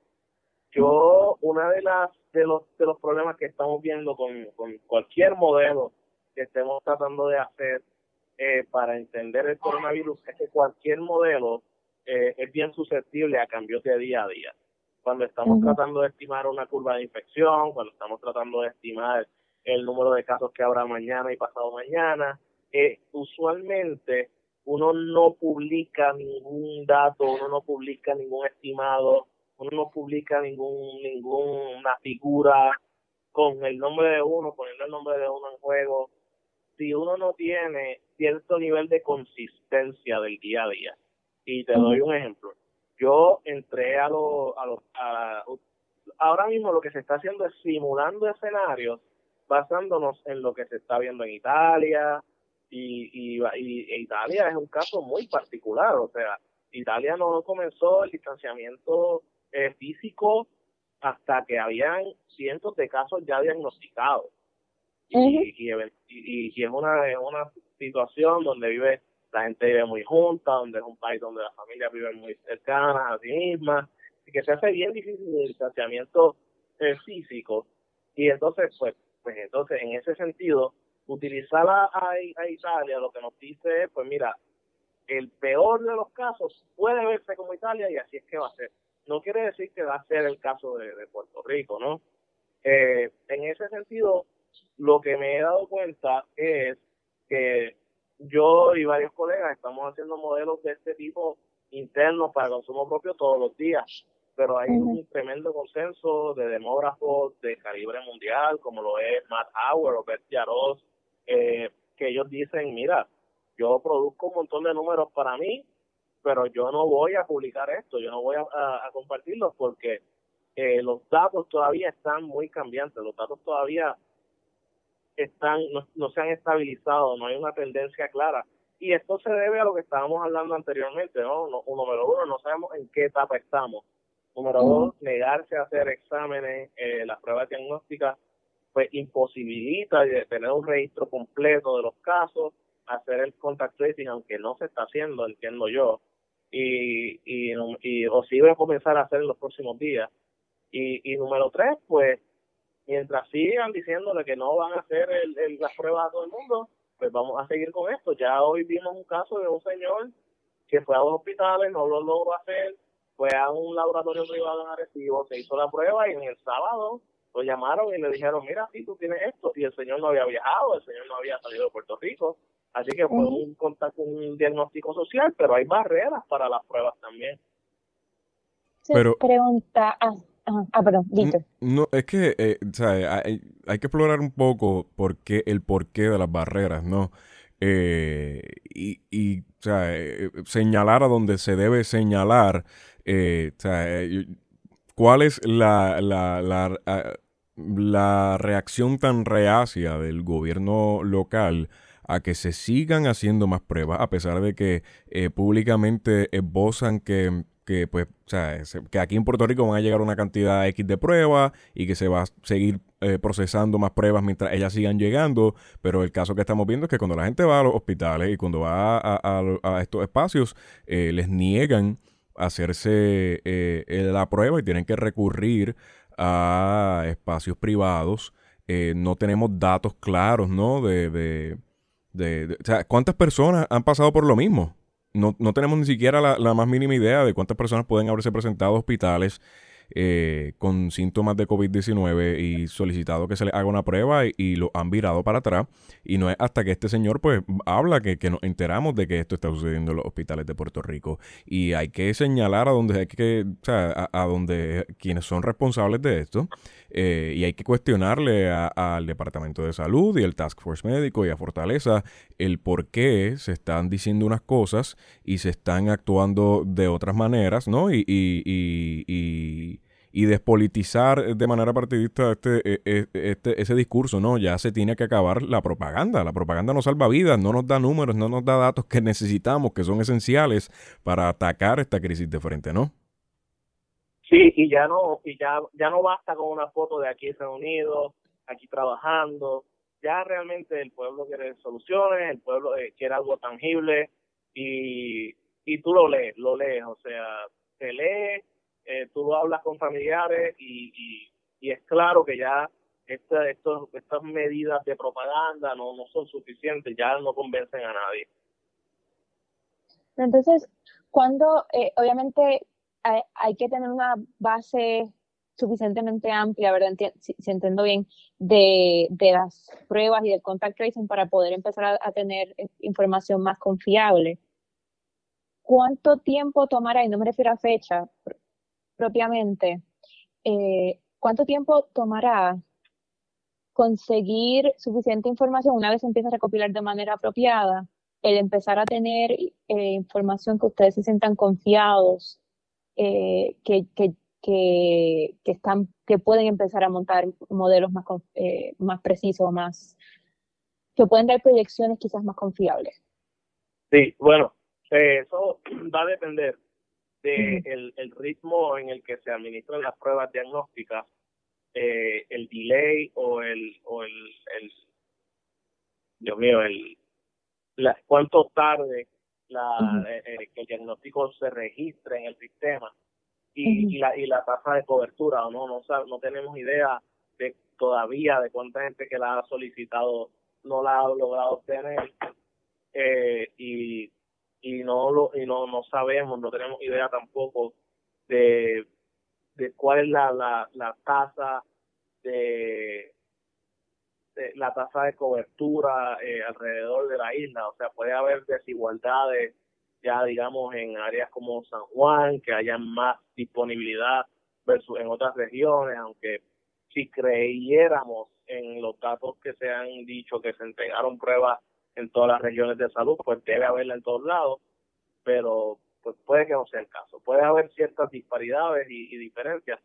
Yo, una de las de los de los problemas que estamos viendo con, con cualquier modelo que estemos tratando de hacer eh, para entender el coronavirus es que cualquier modelo eh, es bien susceptible a cambios de día a día. Cuando estamos tratando de estimar una curva de infección, cuando estamos tratando de estimar el número de casos que habrá mañana y pasado mañana. Eh, usualmente uno no publica ningún dato, uno no publica ningún estimado, uno no publica ningún ninguna figura con el nombre de uno, poniendo el nombre de uno en juego, si uno no tiene cierto nivel de consistencia del día a día. Y te doy un ejemplo. Yo entré a los, a los, ahora mismo lo que se está haciendo es simulando escenarios basándonos en lo que se está viendo en Italia, y, y, y, Italia es un caso muy particular, o sea, Italia no comenzó el distanciamiento eh, físico hasta que habían cientos de casos ya diagnosticados. Y, y, y, es una, una situación donde vive la gente vive muy junta, donde es un país donde las familias viven muy cercanas a sí mismas, y que se hace bien difícil el distanciamiento eh, físico. Y entonces, pues, pues entonces, en ese sentido, utilizar a, a, Italia lo que nos dice es, pues mira, el peor de los casos puede verse como Italia y así es que va a ser. No quiere decir que va a ser el caso de, Puerto Rico, ¿no? Eh, en ese sentido, lo que me he dado cuenta es que yo y varios colegas estamos haciendo modelos de este tipo internos para consumo propio todos los días pero hay un tremendo consenso de demógrafos de calibre mundial, como lo es Matt Howard o Bert Yaros, eh, que ellos dicen, mira, yo produzco un montón de números para mí, pero yo no voy a publicar esto, yo no voy a, compartirlos porque eh, los datos todavía están muy cambiantes, los datos todavía están no, no se han estabilizado, no hay una tendencia clara. Y esto se debe a lo que estábamos hablando anteriormente, ¿no? no número uno, no sabemos en qué etapa estamos Número dos, negarse a hacer exámenes, eh, las pruebas diagnósticas, pues imposibilita de tener un registro completo de los casos, hacer el contact tracing, aunque no se está haciendo, entiendo yo, y, y, o si va a comenzar a hacer en los próximos días. Y, y número tres, pues, mientras sigan diciéndole que no van a hacer el, las pruebas a todo el mundo, pues vamos a seguir con esto. Ya hoy vimos un caso de un señor que fue a dos hospitales, no lo logró hacer, fue a un laboratorio privado en Arecibo, se hizo la prueba y en el sábado lo llamaron y le dijeron, mira, si tú tienes esto, y el señor no había viajado, el señor no había salido de Puerto Rico, así que fue un contacto, un diagnóstico social, pero hay barreras para las pruebas también. pero pregunta, ah, ah, perdón, Víctor. No, es que, eh, o sea, hay, hay, que explorar un poco por qué, el porqué de las barreras, ¿no? Eh, y, y o sea, eh, señalar a donde se debe señalar eh, eh ¿Cuál es la, la, la, ah, la, reacción tan reacia del gobierno local a que se sigan haciendo más pruebas, a pesar de que eh, públicamente esbozan que, que pues, que aquí en Puerto Rico van a llegar una cantidad X de pruebas y que se va a seguir eh, procesando más pruebas mientras ellas sigan llegando, pero el caso que estamos viendo es que cuando la gente va a los hospitales y cuando va a, estos espacios, eh, les niegan hacerse eh, la prueba y tienen que recurrir a espacios privados. no tenemos datos claros, ¿no? De, de, o sea, ¿cuántas personas han pasado por lo mismo? No, no tenemos ni siquiera la, la, más mínima idea de cuántas personas pueden haberse presentado a hospitales eh, con síntomas de COVID-19 y solicitado que se le haga una prueba y, lo han virado para atrás. Y no es hasta que este señor pues habla que, nos enteramos de que esto está sucediendo en los hospitales de Puerto Rico. Y hay que señalar a donde hay que, o sea, a, donde quienes son responsables de esto. Eh, y hay que cuestionarle al Departamento de Salud y al Task Force Médico y a Fortaleza el por qué se están diciendo unas cosas y se están actuando de otras maneras, ¿no? y, y y despolitizar de manera partidista este, e, e, este, ese discurso, ¿no? Ya se tiene que acabar la propaganda. La propaganda no salva vidas, no nos da números, no nos da datos que necesitamos, que son esenciales para atacar esta crisis de frente, ¿no? Sí, y ya no, y ya, ya no basta con una foto de aquí reunidos, aquí trabajando. Ya realmente el pueblo quiere soluciones, el pueblo eh, quiere algo tangible y, y tú lo lees, lo lees, o sea, se lee eh, tú hablas con familiares y, y, es claro que ya esta, estos, estas medidas de propaganda no, no son suficientes, ya no convencen a nadie. Entonces, cuando eh, obviamente hay, que tener una base suficientemente amplia, ¿verdad? si, entiendo bien, de, de, las pruebas y del contact tracing para poder empezar a, tener eh, información más confiable. ¿Cuánto tiempo tomará, y no me refiero a fecha, propiamente, eh, ¿cuánto tiempo tomará conseguir suficiente información una vez empieza a recopilar de manera apropiada, el empezar a tener eh, información que ustedes se sientan confiados, eh, que, que, que, están, que pueden empezar a montar modelos más, más precisos, más, que pueden dar proyecciones quizás más confiables? Sí, bueno, eso va a depender de el, el, ritmo en el que se administran las pruebas diagnósticas, eh, el delay o el, o el, el Dios mío, el, la, cuánto tarde la, eh, eh, que el diagnóstico se registre en el sistema y, y, la, y la tasa de cobertura, no, no, no tenemos idea de todavía de cuánta gente que la ha solicitado no la ha logrado obtener eh, y y no lo y no, no sabemos, no tenemos idea tampoco de, de cuál es la, la, la tasa de, la tasa de cobertura eh, alrededor de la isla, o sea, puede haber desigualdades ya digamos en áreas como San Juan, que haya más disponibilidad versus en otras regiones, aunque si creyéramos en los datos que se han dicho que se entregaron pruebas en todas las regiones de salud, pues debe haberla en todos lados, pero pues puede que no sea el caso. Puede haber ciertas disparidades y, diferencias.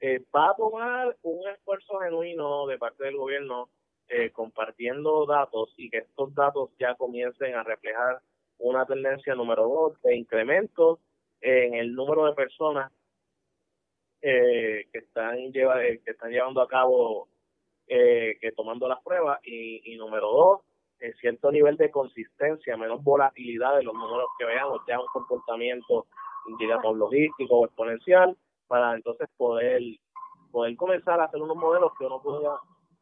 Eh, va a tomar un esfuerzo genuino de parte del gobierno eh, compartiendo datos y que estos datos ya comiencen a reflejar una tendencia número dos de incremento en el número de personas eh, que están lleva, que están llevando a cabo que tomando las pruebas. Y, y número dos cierto nivel de consistencia, menos volatilidad de los números que veamos, ya un comportamiento, digamos, logístico o exponencial, para entonces poder poder comenzar a hacer unos modelos que uno pueda,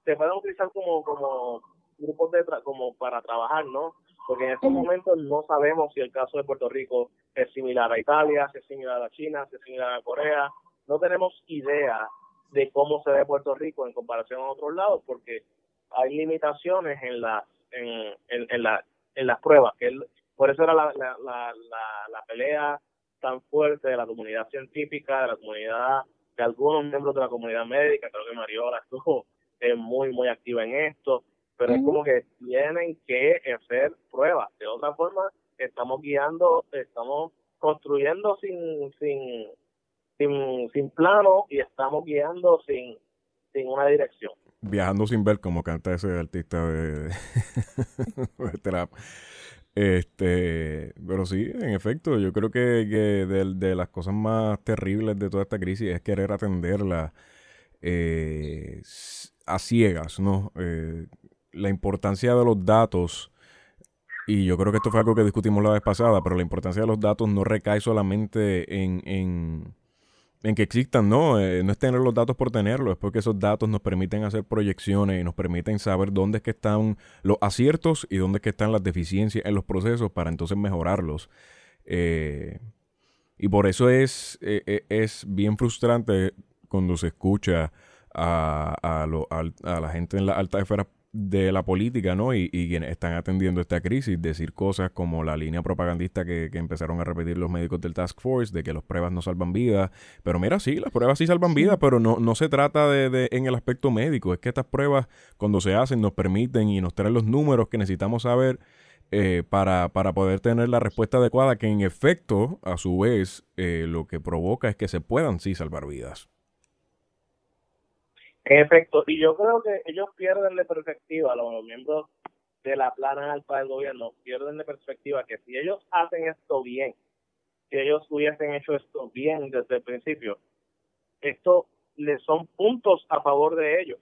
se puedan utilizar como, como grupos de como para trabajar, ¿no? Porque en estos momentos no sabemos si el caso de Puerto Rico es similar a Italia, si es similar a China, si es similar a Corea. No tenemos idea de cómo se ve Puerto Rico en comparación a otros lados, porque hay limitaciones en las en, en, la, en las pruebas. que Por eso era la, la, la, la, pelea tan fuerte de la comunidad científica, de la comunidad, de algunos miembros de la comunidad médica, creo que Mariola estuvo eh, muy, muy activa en esto, pero es como que tienen que hacer pruebas. De otra forma, estamos guiando, estamos construyendo sin, sin, sin, sin plano y estamos guiando sin, sin una dirección. Viajando sin ver, como canta ese artista de, trap. Este, pero sí, en efecto, yo creo que, de, las cosas más terribles de toda esta crisis es querer atenderla eh, a ciegas, ¿no? Eh, la importancia de los datos, y yo creo que esto fue algo que discutimos la vez pasada, pero la importancia de los datos no recae solamente en, en en que existan, no, eh, no es tener los datos por tenerlos, es porque esos datos nos permiten hacer proyecciones y nos permiten saber dónde es que están los aciertos y dónde es que están las deficiencias en los procesos para entonces mejorarlos. Eh, y por eso es, es bien frustrante cuando se escucha a, a, a, la gente en la alta esfera de la política, ¿no? Y, quienes están atendiendo esta crisis, decir cosas como la línea propagandista que, empezaron a repetir los médicos del Task Force, de que las pruebas no salvan vidas. Pero mira, sí, las pruebas sí salvan vidas, pero no, no se trata de, en el aspecto médico. Es que estas pruebas, cuando se hacen, nos permiten y nos traen los números que necesitamos saber eh, para, para, poder tener la respuesta adecuada, que en efecto, a su vez, eh, lo que provoca es que se puedan sí salvar vidas. En efecto, y yo creo que ellos pierden de perspectiva, los miembros de la plana alta del gobierno pierden de perspectiva que si ellos hacen esto bien, si ellos hubiesen hecho esto bien desde el principio, esto les son puntos a favor de ellos.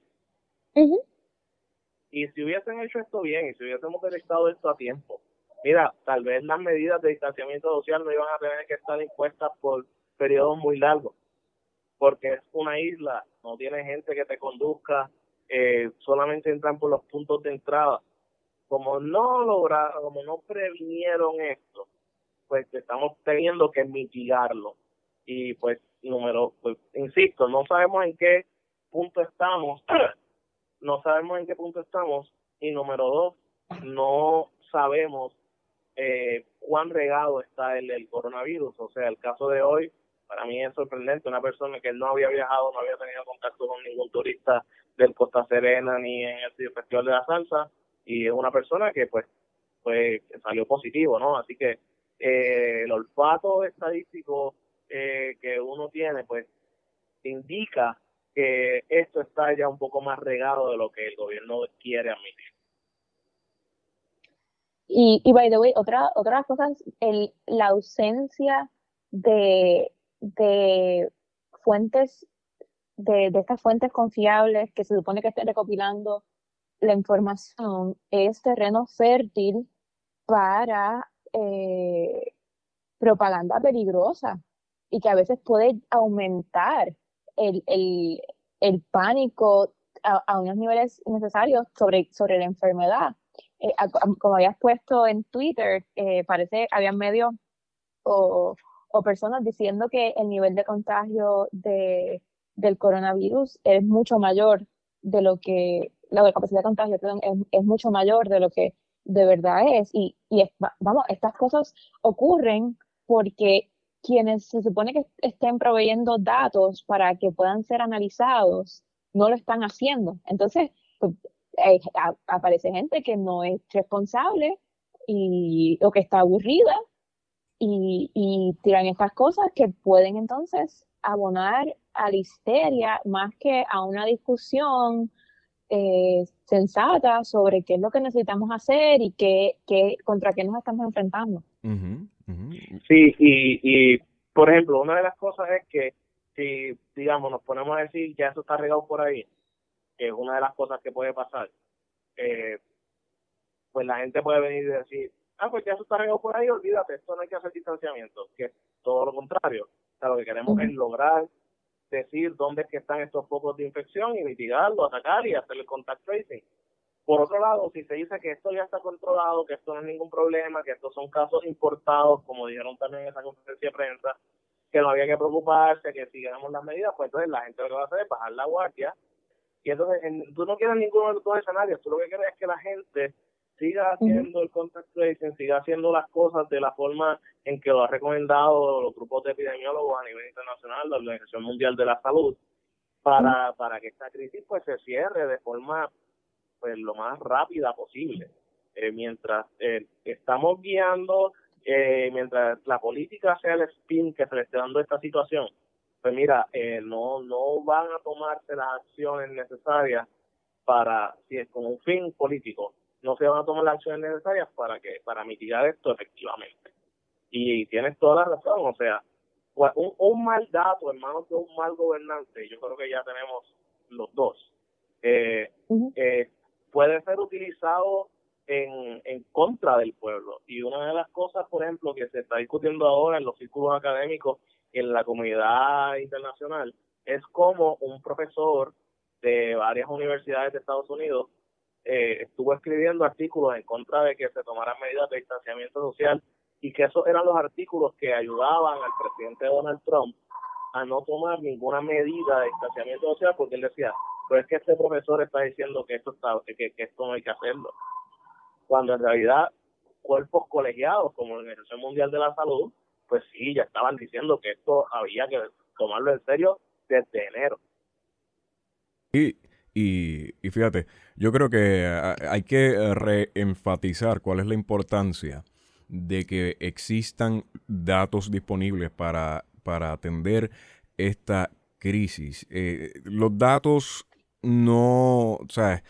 Y si hubiesen hecho esto bien y si hubiésemos detectado esto a tiempo, mira, tal vez las medidas de distanciamiento social no iban a tener que estar impuestas por periodos muy largos porque es una isla, no tiene gente que te conduzca, eh, solamente entran por los puntos de entrada. Como no lograron, como no previnieron esto, pues estamos teniendo que mitigarlo. Y pues, número, pues, insisto, no sabemos en qué punto estamos, no sabemos en qué punto estamos, y número dos, no sabemos eh, cuán regado está el, el coronavirus. O sea, el caso de hoy, para mí es sorprendente, una persona que no había viajado, no había tenido contacto con ningún turista del Costa Serena ni en el Festival de la Salsa, y es una persona que pues, pues salió positivo, ¿no? Así que eh, el olfato estadístico eh, que uno tiene, pues indica que esto está ya un poco más regado de lo que el gobierno quiere admitir. Y, y by the way, otra, otra cosa el, la ausencia de de fuentes, de, estas fuentes confiables que se supone que estén recopilando la información, es terreno fértil para eh, propaganda peligrosa y que a veces puede aumentar el, el, el pánico a, unos niveles innecesarios sobre, sobre la enfermedad. Eh, como habías puesto en Twitter, eh, parece, había medios o, o personas diciendo que el nivel de contagio de, del coronavirus es mucho mayor de lo que, la capacidad de contagio es, mucho mayor de lo que de verdad es. Y, y vamos, estas cosas ocurren porque quienes se supone que estén proveyendo datos para que puedan ser analizados, no lo están haciendo. Entonces, pues, eh, aparece gente que no es responsable y, o que está aburrida y, y tiran estas cosas que pueden entonces abonar a la histeria más que a una discusión eh, sensata sobre qué es lo que necesitamos hacer y qué, qué, contra qué nos estamos enfrentando. Sí, y, y por ejemplo, una de las cosas es que si, digamos, nos ponemos a decir ya eso está regado por ahí, que es una de las cosas que puede pasar, eh, pues la gente puede venir y decir, ah, pues ya eso está regado por ahí, olvídate, esto no hay que hacer distanciamiento, que es todo lo contrario. O sea, lo que queremos es lograr decir dónde es que están estos focos de infección y mitigarlo, atacar y hacer el contact tracing. Por otro lado, si se dice que esto ya está controlado, que esto no es ningún problema, que estos son casos importados, como dijeron también en esa conferencia de prensa, que no había que preocuparse, que siguiéramos las medidas, pues entonces la gente lo que va a hacer es bajar la guardia. Y entonces tú no quieres ninguno de los dos escenarios, tú lo que quieres es que la gente siga haciendo el contact tracing, siga haciendo las cosas de la forma en que lo ha recomendado los grupos de epidemiólogos a nivel internacional, la Organización Mundial de la Salud, para, para que esta crisis pues se cierre de forma pues lo más rápida posible. Eh, mientras eh, estamos guiando, eh, mientras la política sea el spin que se le esté dando esta situación, pues mira, no, no van a tomarse las acciones necesarias para, si es con un fin político, no se van a tomar las acciones necesarias para que para mitigar esto efectivamente. Y, tienes toda la razón, o sea, pues, un, un mal dato en manos de un mal gobernante, yo creo que ya tenemos los dos, eh, eh, puede ser utilizado en, en contra del pueblo. Y una de las cosas, por ejemplo, que se está discutiendo ahora en los círculos académicos en la comunidad internacional es como un profesor de varias universidades de Estados Unidos eh, estuvo escribiendo artículos en contra de que se tomaran medidas de distanciamiento social y que esos eran los artículos que ayudaban al presidente Donald Trump a no tomar ninguna medida de distanciamiento social porque él decía, pero es que este profesor está diciendo que esto está que, que esto no hay que hacerlo. Cuando en realidad cuerpos colegiados como la Organización Mundial de la Salud, pues sí, ya estaban diciendo que esto había que tomarlo en serio desde enero. Y, y, y fíjate, yo creo que hay que reenfatizar cuál es la importancia de que existan datos disponibles para, para atender esta crisis. Eh, los datos no, o sea,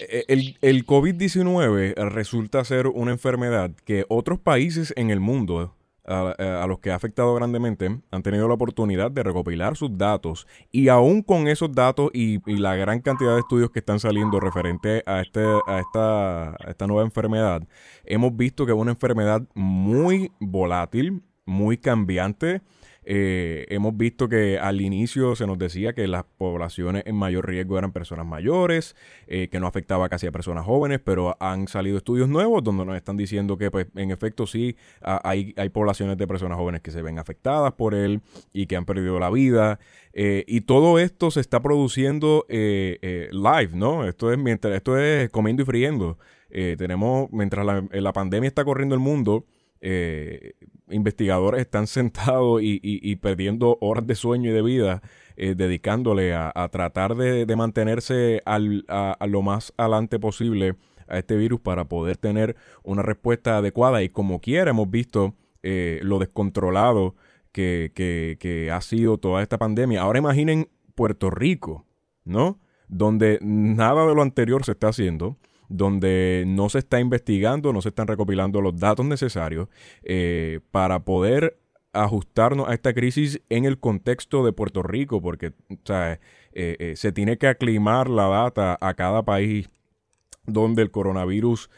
e, el, el COVID-19 resulta ser una enfermedad que otros países en el mundo a, los que ha afectado grandemente han tenido la oportunidad de recopilar sus datos. Y aún con esos datos y, la gran cantidad de estudios que están saliendo referente a, este, a, esta, a esta nueva enfermedad, hemos visto que es una enfermedad muy volátil, muy cambiante eh, hemos visto que al inicio se nos decía que las poblaciones en mayor riesgo eran personas mayores, eh, que no afectaba casi a personas jóvenes, pero han salido estudios nuevos donde nos están diciendo que, pues, en efecto, sí, hay, hay poblaciones de personas jóvenes que se ven afectadas por él y que han perdido la vida. Eh, y todo esto se está produciendo live, ¿no? Esto es mientras, esto es comiendo y friendo. tenemos, mientras la pandemia está corriendo el mundo, eh, investigadores están sentados y, perdiendo horas de sueño y de vida eh, dedicándole a, tratar de, mantenerse al, a, lo más adelante posible a este virus para poder tener una respuesta adecuada y como quiera hemos visto eh, lo descontrolado que, que ha sido toda esta pandemia. Ahora imaginen Puerto Rico, ¿no? Donde nada de lo anterior se está haciendo donde no se está investigando, no se están recopilando los datos necesarios eh, para poder ajustarnos a esta crisis en el contexto de Puerto Rico, porque eh, eh, se tiene que aclimar la data a cada país donde el coronavirus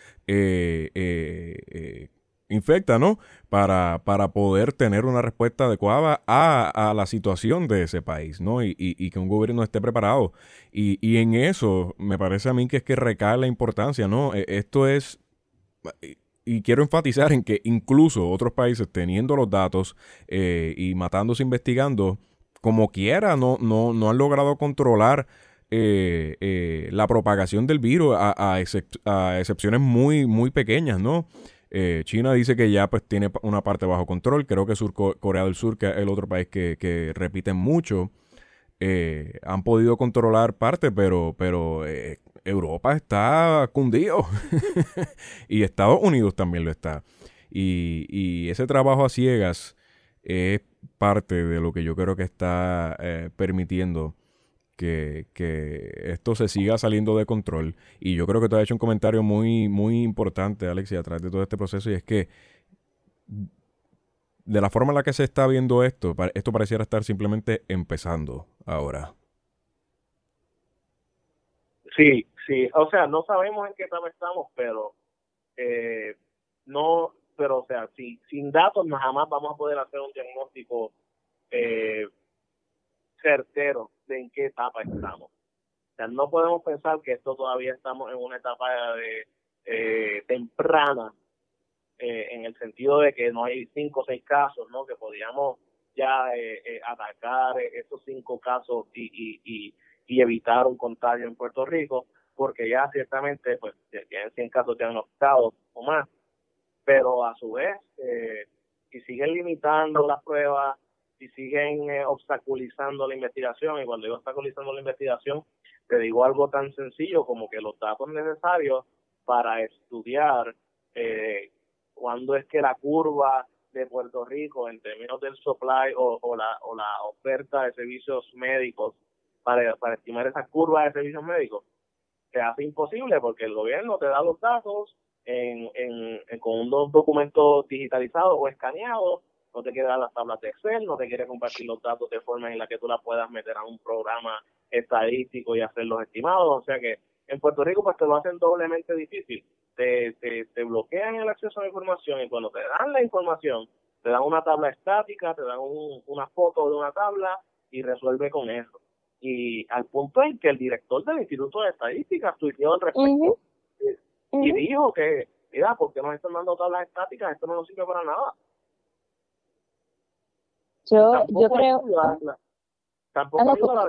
infecta, ¿no? Para, para poder tener una respuesta adecuada a, la situación de ese país, ¿no? Y, y, que un gobierno esté preparado. Y, y, en eso me parece a mí que es que recae la importancia, ¿no? E, esto es... Y quiero enfatizar en que incluso otros países teniendo los datos eh, y matándose investigando, como quiera, no, no, no han logrado controlar eh, eh, la propagación del virus a, a, a excepciones muy, muy pequeñas, ¿no? Eh, China dice que ya pues tiene una parte bajo control. Creo que Sur Corea del Sur, que es el otro país que, que repiten mucho, eh, han podido controlar parte, pero, pero eh, Europa está cundido. y Estados Unidos también lo está. Y, y, ese trabajo a ciegas es parte de lo que yo creo que está permitiendo que, que, esto se siga saliendo de control. Y yo creo que tú has hecho un comentario muy, muy importante, Alex, a través de todo este proceso, y es que de la forma en la que se está viendo esto, esto pareciera estar simplemente empezando ahora. Sí, sí, o sea, no sabemos en qué etapa estamos, pero eh, no, pero o sea, si, sin datos jamás vamos a poder hacer un diagnóstico eh, certero de en qué etapa estamos. O sea, no podemos pensar que esto todavía estamos en una etapa de eh, temprana, eh, en el sentido de que no hay cinco o seis casos, ¿no? Que podríamos ya eh, atacar esos cinco casos y, y, y, evitar un contagio en Puerto Rico, porque ya ciertamente, pues, tienen 100 casos diagnosticados o más, pero a su vez, si siguen limitando las pruebas, si siguen eh, obstaculizando la investigación, y cuando digo obstaculizando la investigación, te digo algo tan sencillo como que los datos necesarios para estudiar eh, cuándo es que la curva de Puerto Rico en términos del supply o, la, o la oferta de servicios médicos, para, para estimar esa curva de servicios médicos, se hace imposible porque el gobierno te da los datos en, con unos documentos digitalizados o escaneados, no te quiere dar las tablas de Excel, no te quiere compartir los datos de forma en la que tú la puedas meter a un programa estadístico y hacer los estimados, o sea que en Puerto Rico pues te lo hacen doblemente difícil, te, te, te bloquean el acceso a la información y cuando te dan la información, te dan una tabla estática, te dan una foto de una tabla y resuelve con eso. Y al punto en que el director del Instituto de Estadística estudió al respecto y dijo que, mira, ¿por qué nos están dando tablas estáticas? Esto no nos sirve para nada. Yo, yo creo... tampoco ayuda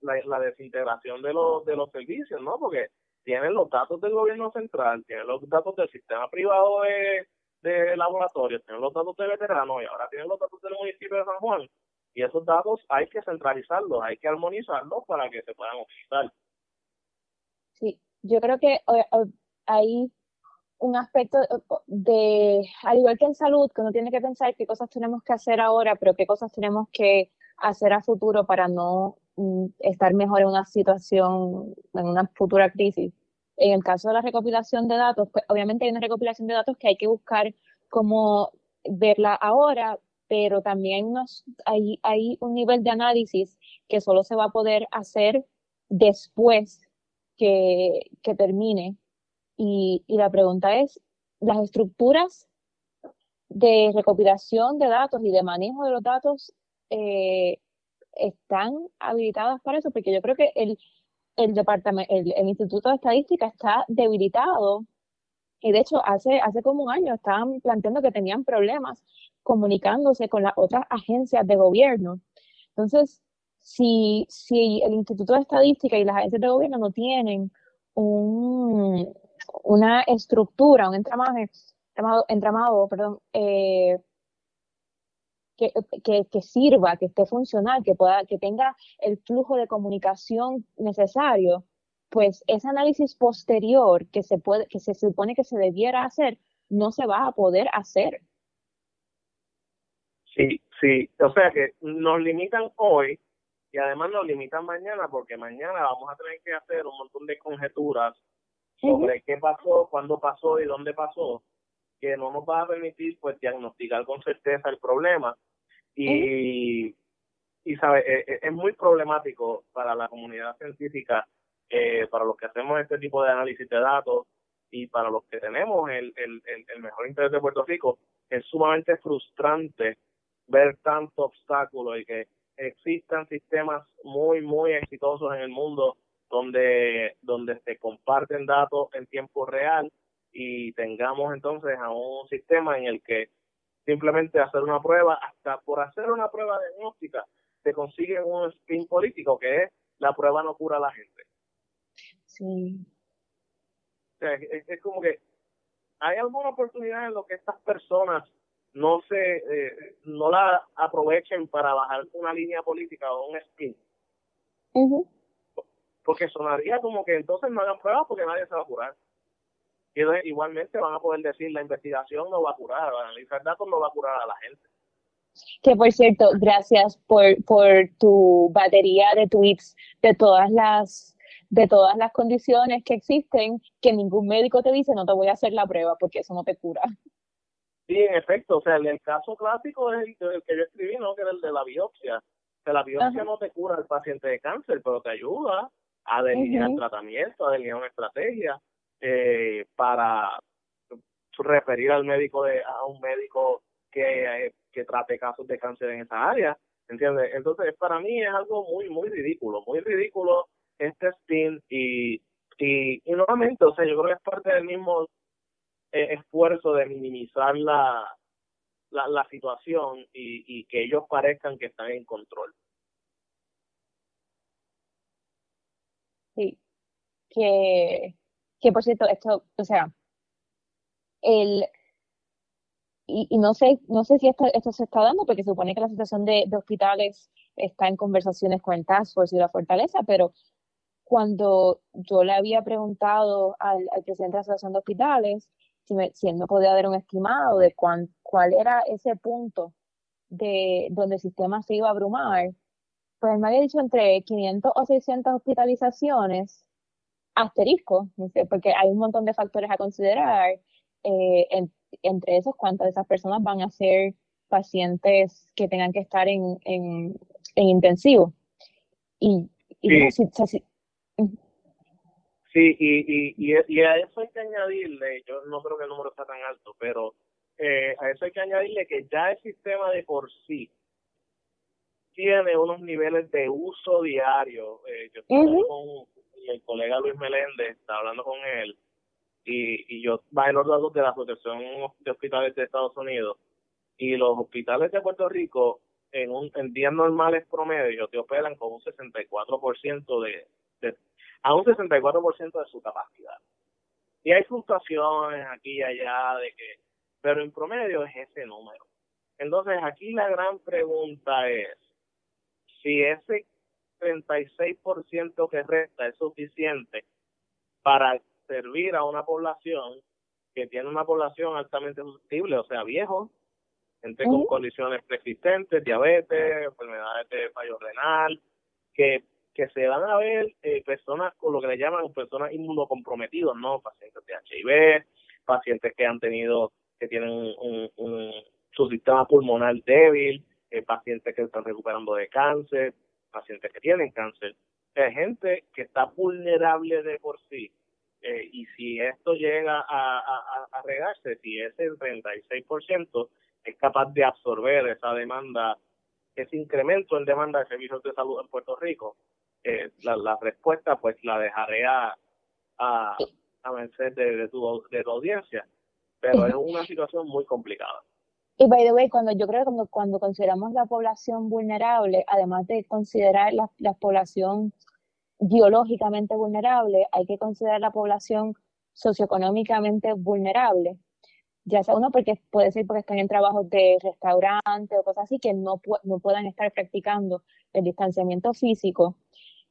la, la, desintegración de los, de los servicios, ¿no? Porque tienen los datos del gobierno central, tienen los datos del sistema privado de, de laboratorios, tienen los datos de veteranos y ahora tienen los datos del municipio de San Juan. Y esos datos hay que centralizarlos, hay que armonizarlos para que se puedan utilizar. Sí, yo creo que hay un aspecto de, al igual que en salud, que uno tiene que pensar qué cosas tenemos que hacer ahora, pero qué cosas tenemos que hacer a futuro para no mm, estar mejor en una situación, en una futura crisis. En el caso de la recopilación de datos, pues obviamente hay una recopilación de datos que hay que buscar cómo verla ahora, pero también hay, unos, hay, hay un nivel de análisis que solo se va a poder hacer después que, que termine. Y, y la pregunta es, ¿las estructuras de recopilación de datos y de manejo de los datos eh, están habilitadas para eso? Porque yo creo que el, el, departamento, el, Instituto de Estadística está debilitado y de hecho hace, hace como un año estaban planteando que tenían problemas comunicándose con las otras agencias de gobierno. Entonces, si, si el Instituto de Estadística y las agencias de gobierno no tienen un, una estructura, un entramado, entramado, perdón, eh, que, que, que, sirva, que esté funcional, que pueda, que tenga el flujo de comunicación necesario, pues ese análisis posterior que se puede, que se supone que se debiera hacer, no se va a poder hacer. Sí, sí, o sea que nos limitan hoy y además nos limitan mañana porque mañana vamos a tener que hacer un montón de conjeturas sobre qué pasó, cuándo pasó y dónde pasó, que no nos va a permitir pues diagnosticar con certeza el problema. Y, y sabe, es, e, es, muy problemático para la comunidad científica, eh, para los que hacemos este tipo de análisis de datos y para los que tenemos el, el, el, mejor interés de Puerto Rico, es sumamente frustrante ver tanto obstáculo y que existan sistemas muy, muy exitosos en el mundo donde, donde se comparten datos en tiempo real y tengamos entonces a un sistema en el que simplemente hacer una prueba, hasta por hacer una prueba diagnóstica, se consigue un spin político que es la prueba no cura a la gente. Sí. es, como que hay alguna oportunidad en lo que estas personas no se eh, no la aprovechen para bajar una línea política o un spin. Porque sonaría como que entonces no hagan pruebas porque nadie se va a curar. Y igualmente van a poder decir la investigación no va a curar, analizar datos no va a curar a la gente. Que por cierto, gracias por, por tu batería de tweets de todas las de todas las condiciones que existen que ningún médico te dice no te voy a hacer la prueba porque eso no te cura. Sí, en efecto, o sea, el, caso clásico es el, que yo escribí, ¿no? Que era el de la biopsia. Que la biopsia no te cura al paciente de cáncer, pero te ayuda a delinear el tratamiento, a delinear una estrategia eh, para referir al médico de, a un médico que, eh, que trate casos de cáncer en esa área, ¿entiendes? Entonces, para mí es algo muy, muy ridículo, muy ridículo este spin y, y, y nuevamente, o sea, yo creo que es parte del mismo eh, esfuerzo de minimizar la, la, la situación y, y que ellos parezcan que están en control. Sí, que que por cierto, esto, o sea, el, y, y, no sé, no sé si esto, esto se está dando, porque se supone que la Asociación de, de Hospitales está en conversaciones con el Task Force y la Fortaleza, pero cuando yo le había preguntado al, al presidente de la Asociación de Hospitales si, me, si él me podía dar un estimado de cuán, cuál era ese punto de donde el sistema se iba a abrumar, pues él me había dicho entre 500 o 600 hospitalizaciones asterisco, porque hay un montón de factores a considerar, eh, entre esos cuántas de esas personas van a ser pacientes que tengan que estar en, en, intensivo. Y, sí. sí, y, y, y, a eso hay que añadirle, yo no creo que el número está tan alto, pero eh, a eso hay que añadirle que ya el sistema de por sí tiene unos niveles de uso diario. Eh, yo estoy con el colega Luis Meléndez, está hablando con él, y, y yo en los datos de la Asociación de Hospitales de Estados Unidos, y los hospitales de Puerto Rico en, un, en días normales promedio te operan con un 64% de, de, a un 64% de su capacidad. Y hay fluctuaciones aquí y allá de que, pero en promedio es ese número. Entonces aquí la gran pregunta es, si ese 36% que resta es suficiente para servir a una población que tiene una población altamente susceptible, o sea, viejos, gente con condiciones preexistentes, diabetes, enfermedades de fallo renal, que, que se van a ver eh, personas con lo que le llaman personas inmunocomprometidos, ¿no? Pacientes de HIV, pacientes que han tenido, que tienen un, un, su sistema pulmonar débil, eh, pacientes que están recuperando de cáncer, pacientes que tienen cáncer, hay gente que está vulnerable de por sí. Eh, y si esto llega a, regarse, si ese 36% es capaz de absorber esa demanda, ese incremento en demanda de servicios de salud en Puerto Rico, eh, la, respuesta pues la dejaré a, a, a vencer de, tu, de tu audiencia. Pero es una situación muy complicada. Y by the way, cuando yo creo que cuando, cuando consideramos la población vulnerable, además de considerar la, la población biológicamente vulnerable, hay que considerar la población socioeconómicamente vulnerable. Ya sea uno porque puede ser porque están en trabajos de restaurante o cosas así que no, no puedan estar practicando el distanciamiento físico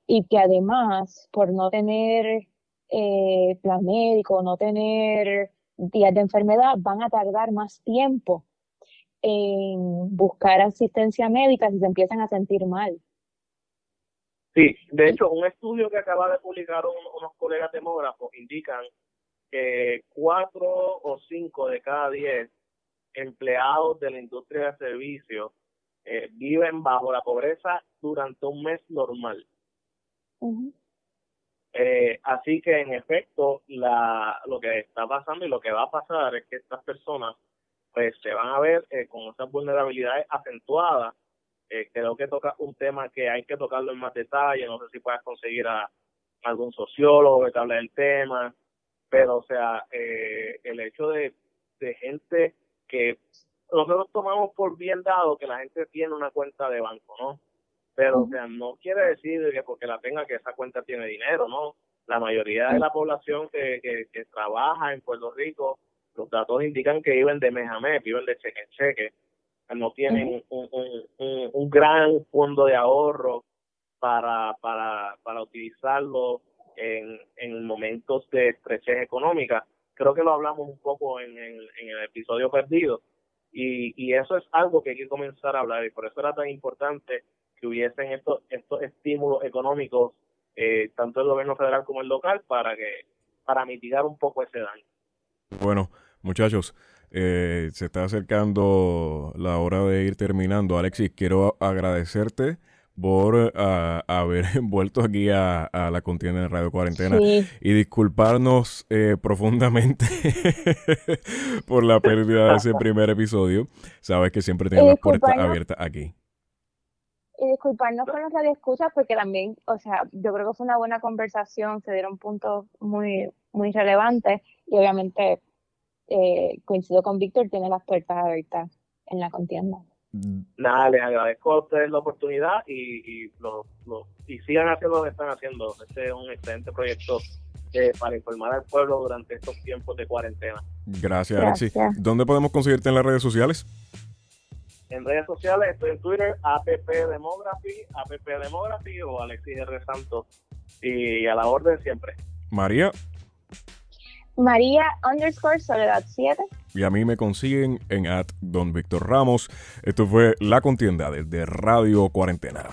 y que además por no tener eh, plan médico, no tener días de enfermedad, van a tardar más tiempo en buscar asistencia médica si se empiezan a sentir mal. Sí, de hecho, un estudio que acaba de publicar unos colegas demógrafos indican que cuatro o cinco de cada diez empleados de la industria de servicios eh, viven bajo la pobreza durante un mes normal. eh, así que, en efecto, la, lo que está pasando y lo que va a pasar es que estas personas pues se van a ver eh, con esas vulnerabilidades acentuadas. Eh, creo que toca un tema que hay que tocarlo en más detalle, no sé si puedes conseguir a algún sociólogo que hable del tema, pero o sea, eh, el hecho de, de gente que nosotros tomamos por bien dado que la gente tiene una cuenta de banco, ¿no? Pero, o sea, no quiere decir que porque la tenga que esa cuenta tiene dinero, ¿no? La mayoría de la población que, que, que trabaja en Puerto Rico los datos indican que viven de mes a mes, viven de cheque en cheque, no tienen un, un, un, gran fondo de ahorro para, para, para utilizarlo en, en momentos de estrechez económica. Creo que lo hablamos un poco en, en, el episodio perdido y, y eso es algo que hay que comenzar a hablar y por eso era tan importante que hubiesen estos, estos estímulos económicos, eh, tanto el gobierno federal como el local, para que para mitigar un poco ese daño. Bueno, muchachos, eh, se está acercando la hora de ir terminando. Alexis, quiero agradecerte por ah, haber vuelto aquí a, la contienda de Radio Cuarentena y disculparnos eh, profundamente por la pérdida de ese primer episodio. Sabes que siempre tenemos las puertas abiertas aquí. Y disculparnos con los escucha porque también, o sea, yo creo que fue una buena conversación, se dieron puntos muy, muy relevantes y obviamente eh, coincido con Víctor, tiene las puertas abiertas en la contienda. Nada, les agradezco a ustedes la oportunidad y, y, lo, y sigan haciendo lo que están haciendo. Este es un excelente proyecto eh, para informar al pueblo durante estos tiempos de cuarentena. Gracias, Alexis. ¿Dónde podemos conseguirte en las redes sociales? En redes sociales estoy en Twitter, APP Demography, APP Demography o Alexis R. Santos. Y a la orden siempre. María. María underscore Soledad 7. Y a mí me consiguen en at Don Víctor Ramos. Esto fue La Contienda desde Radio Cuarentena.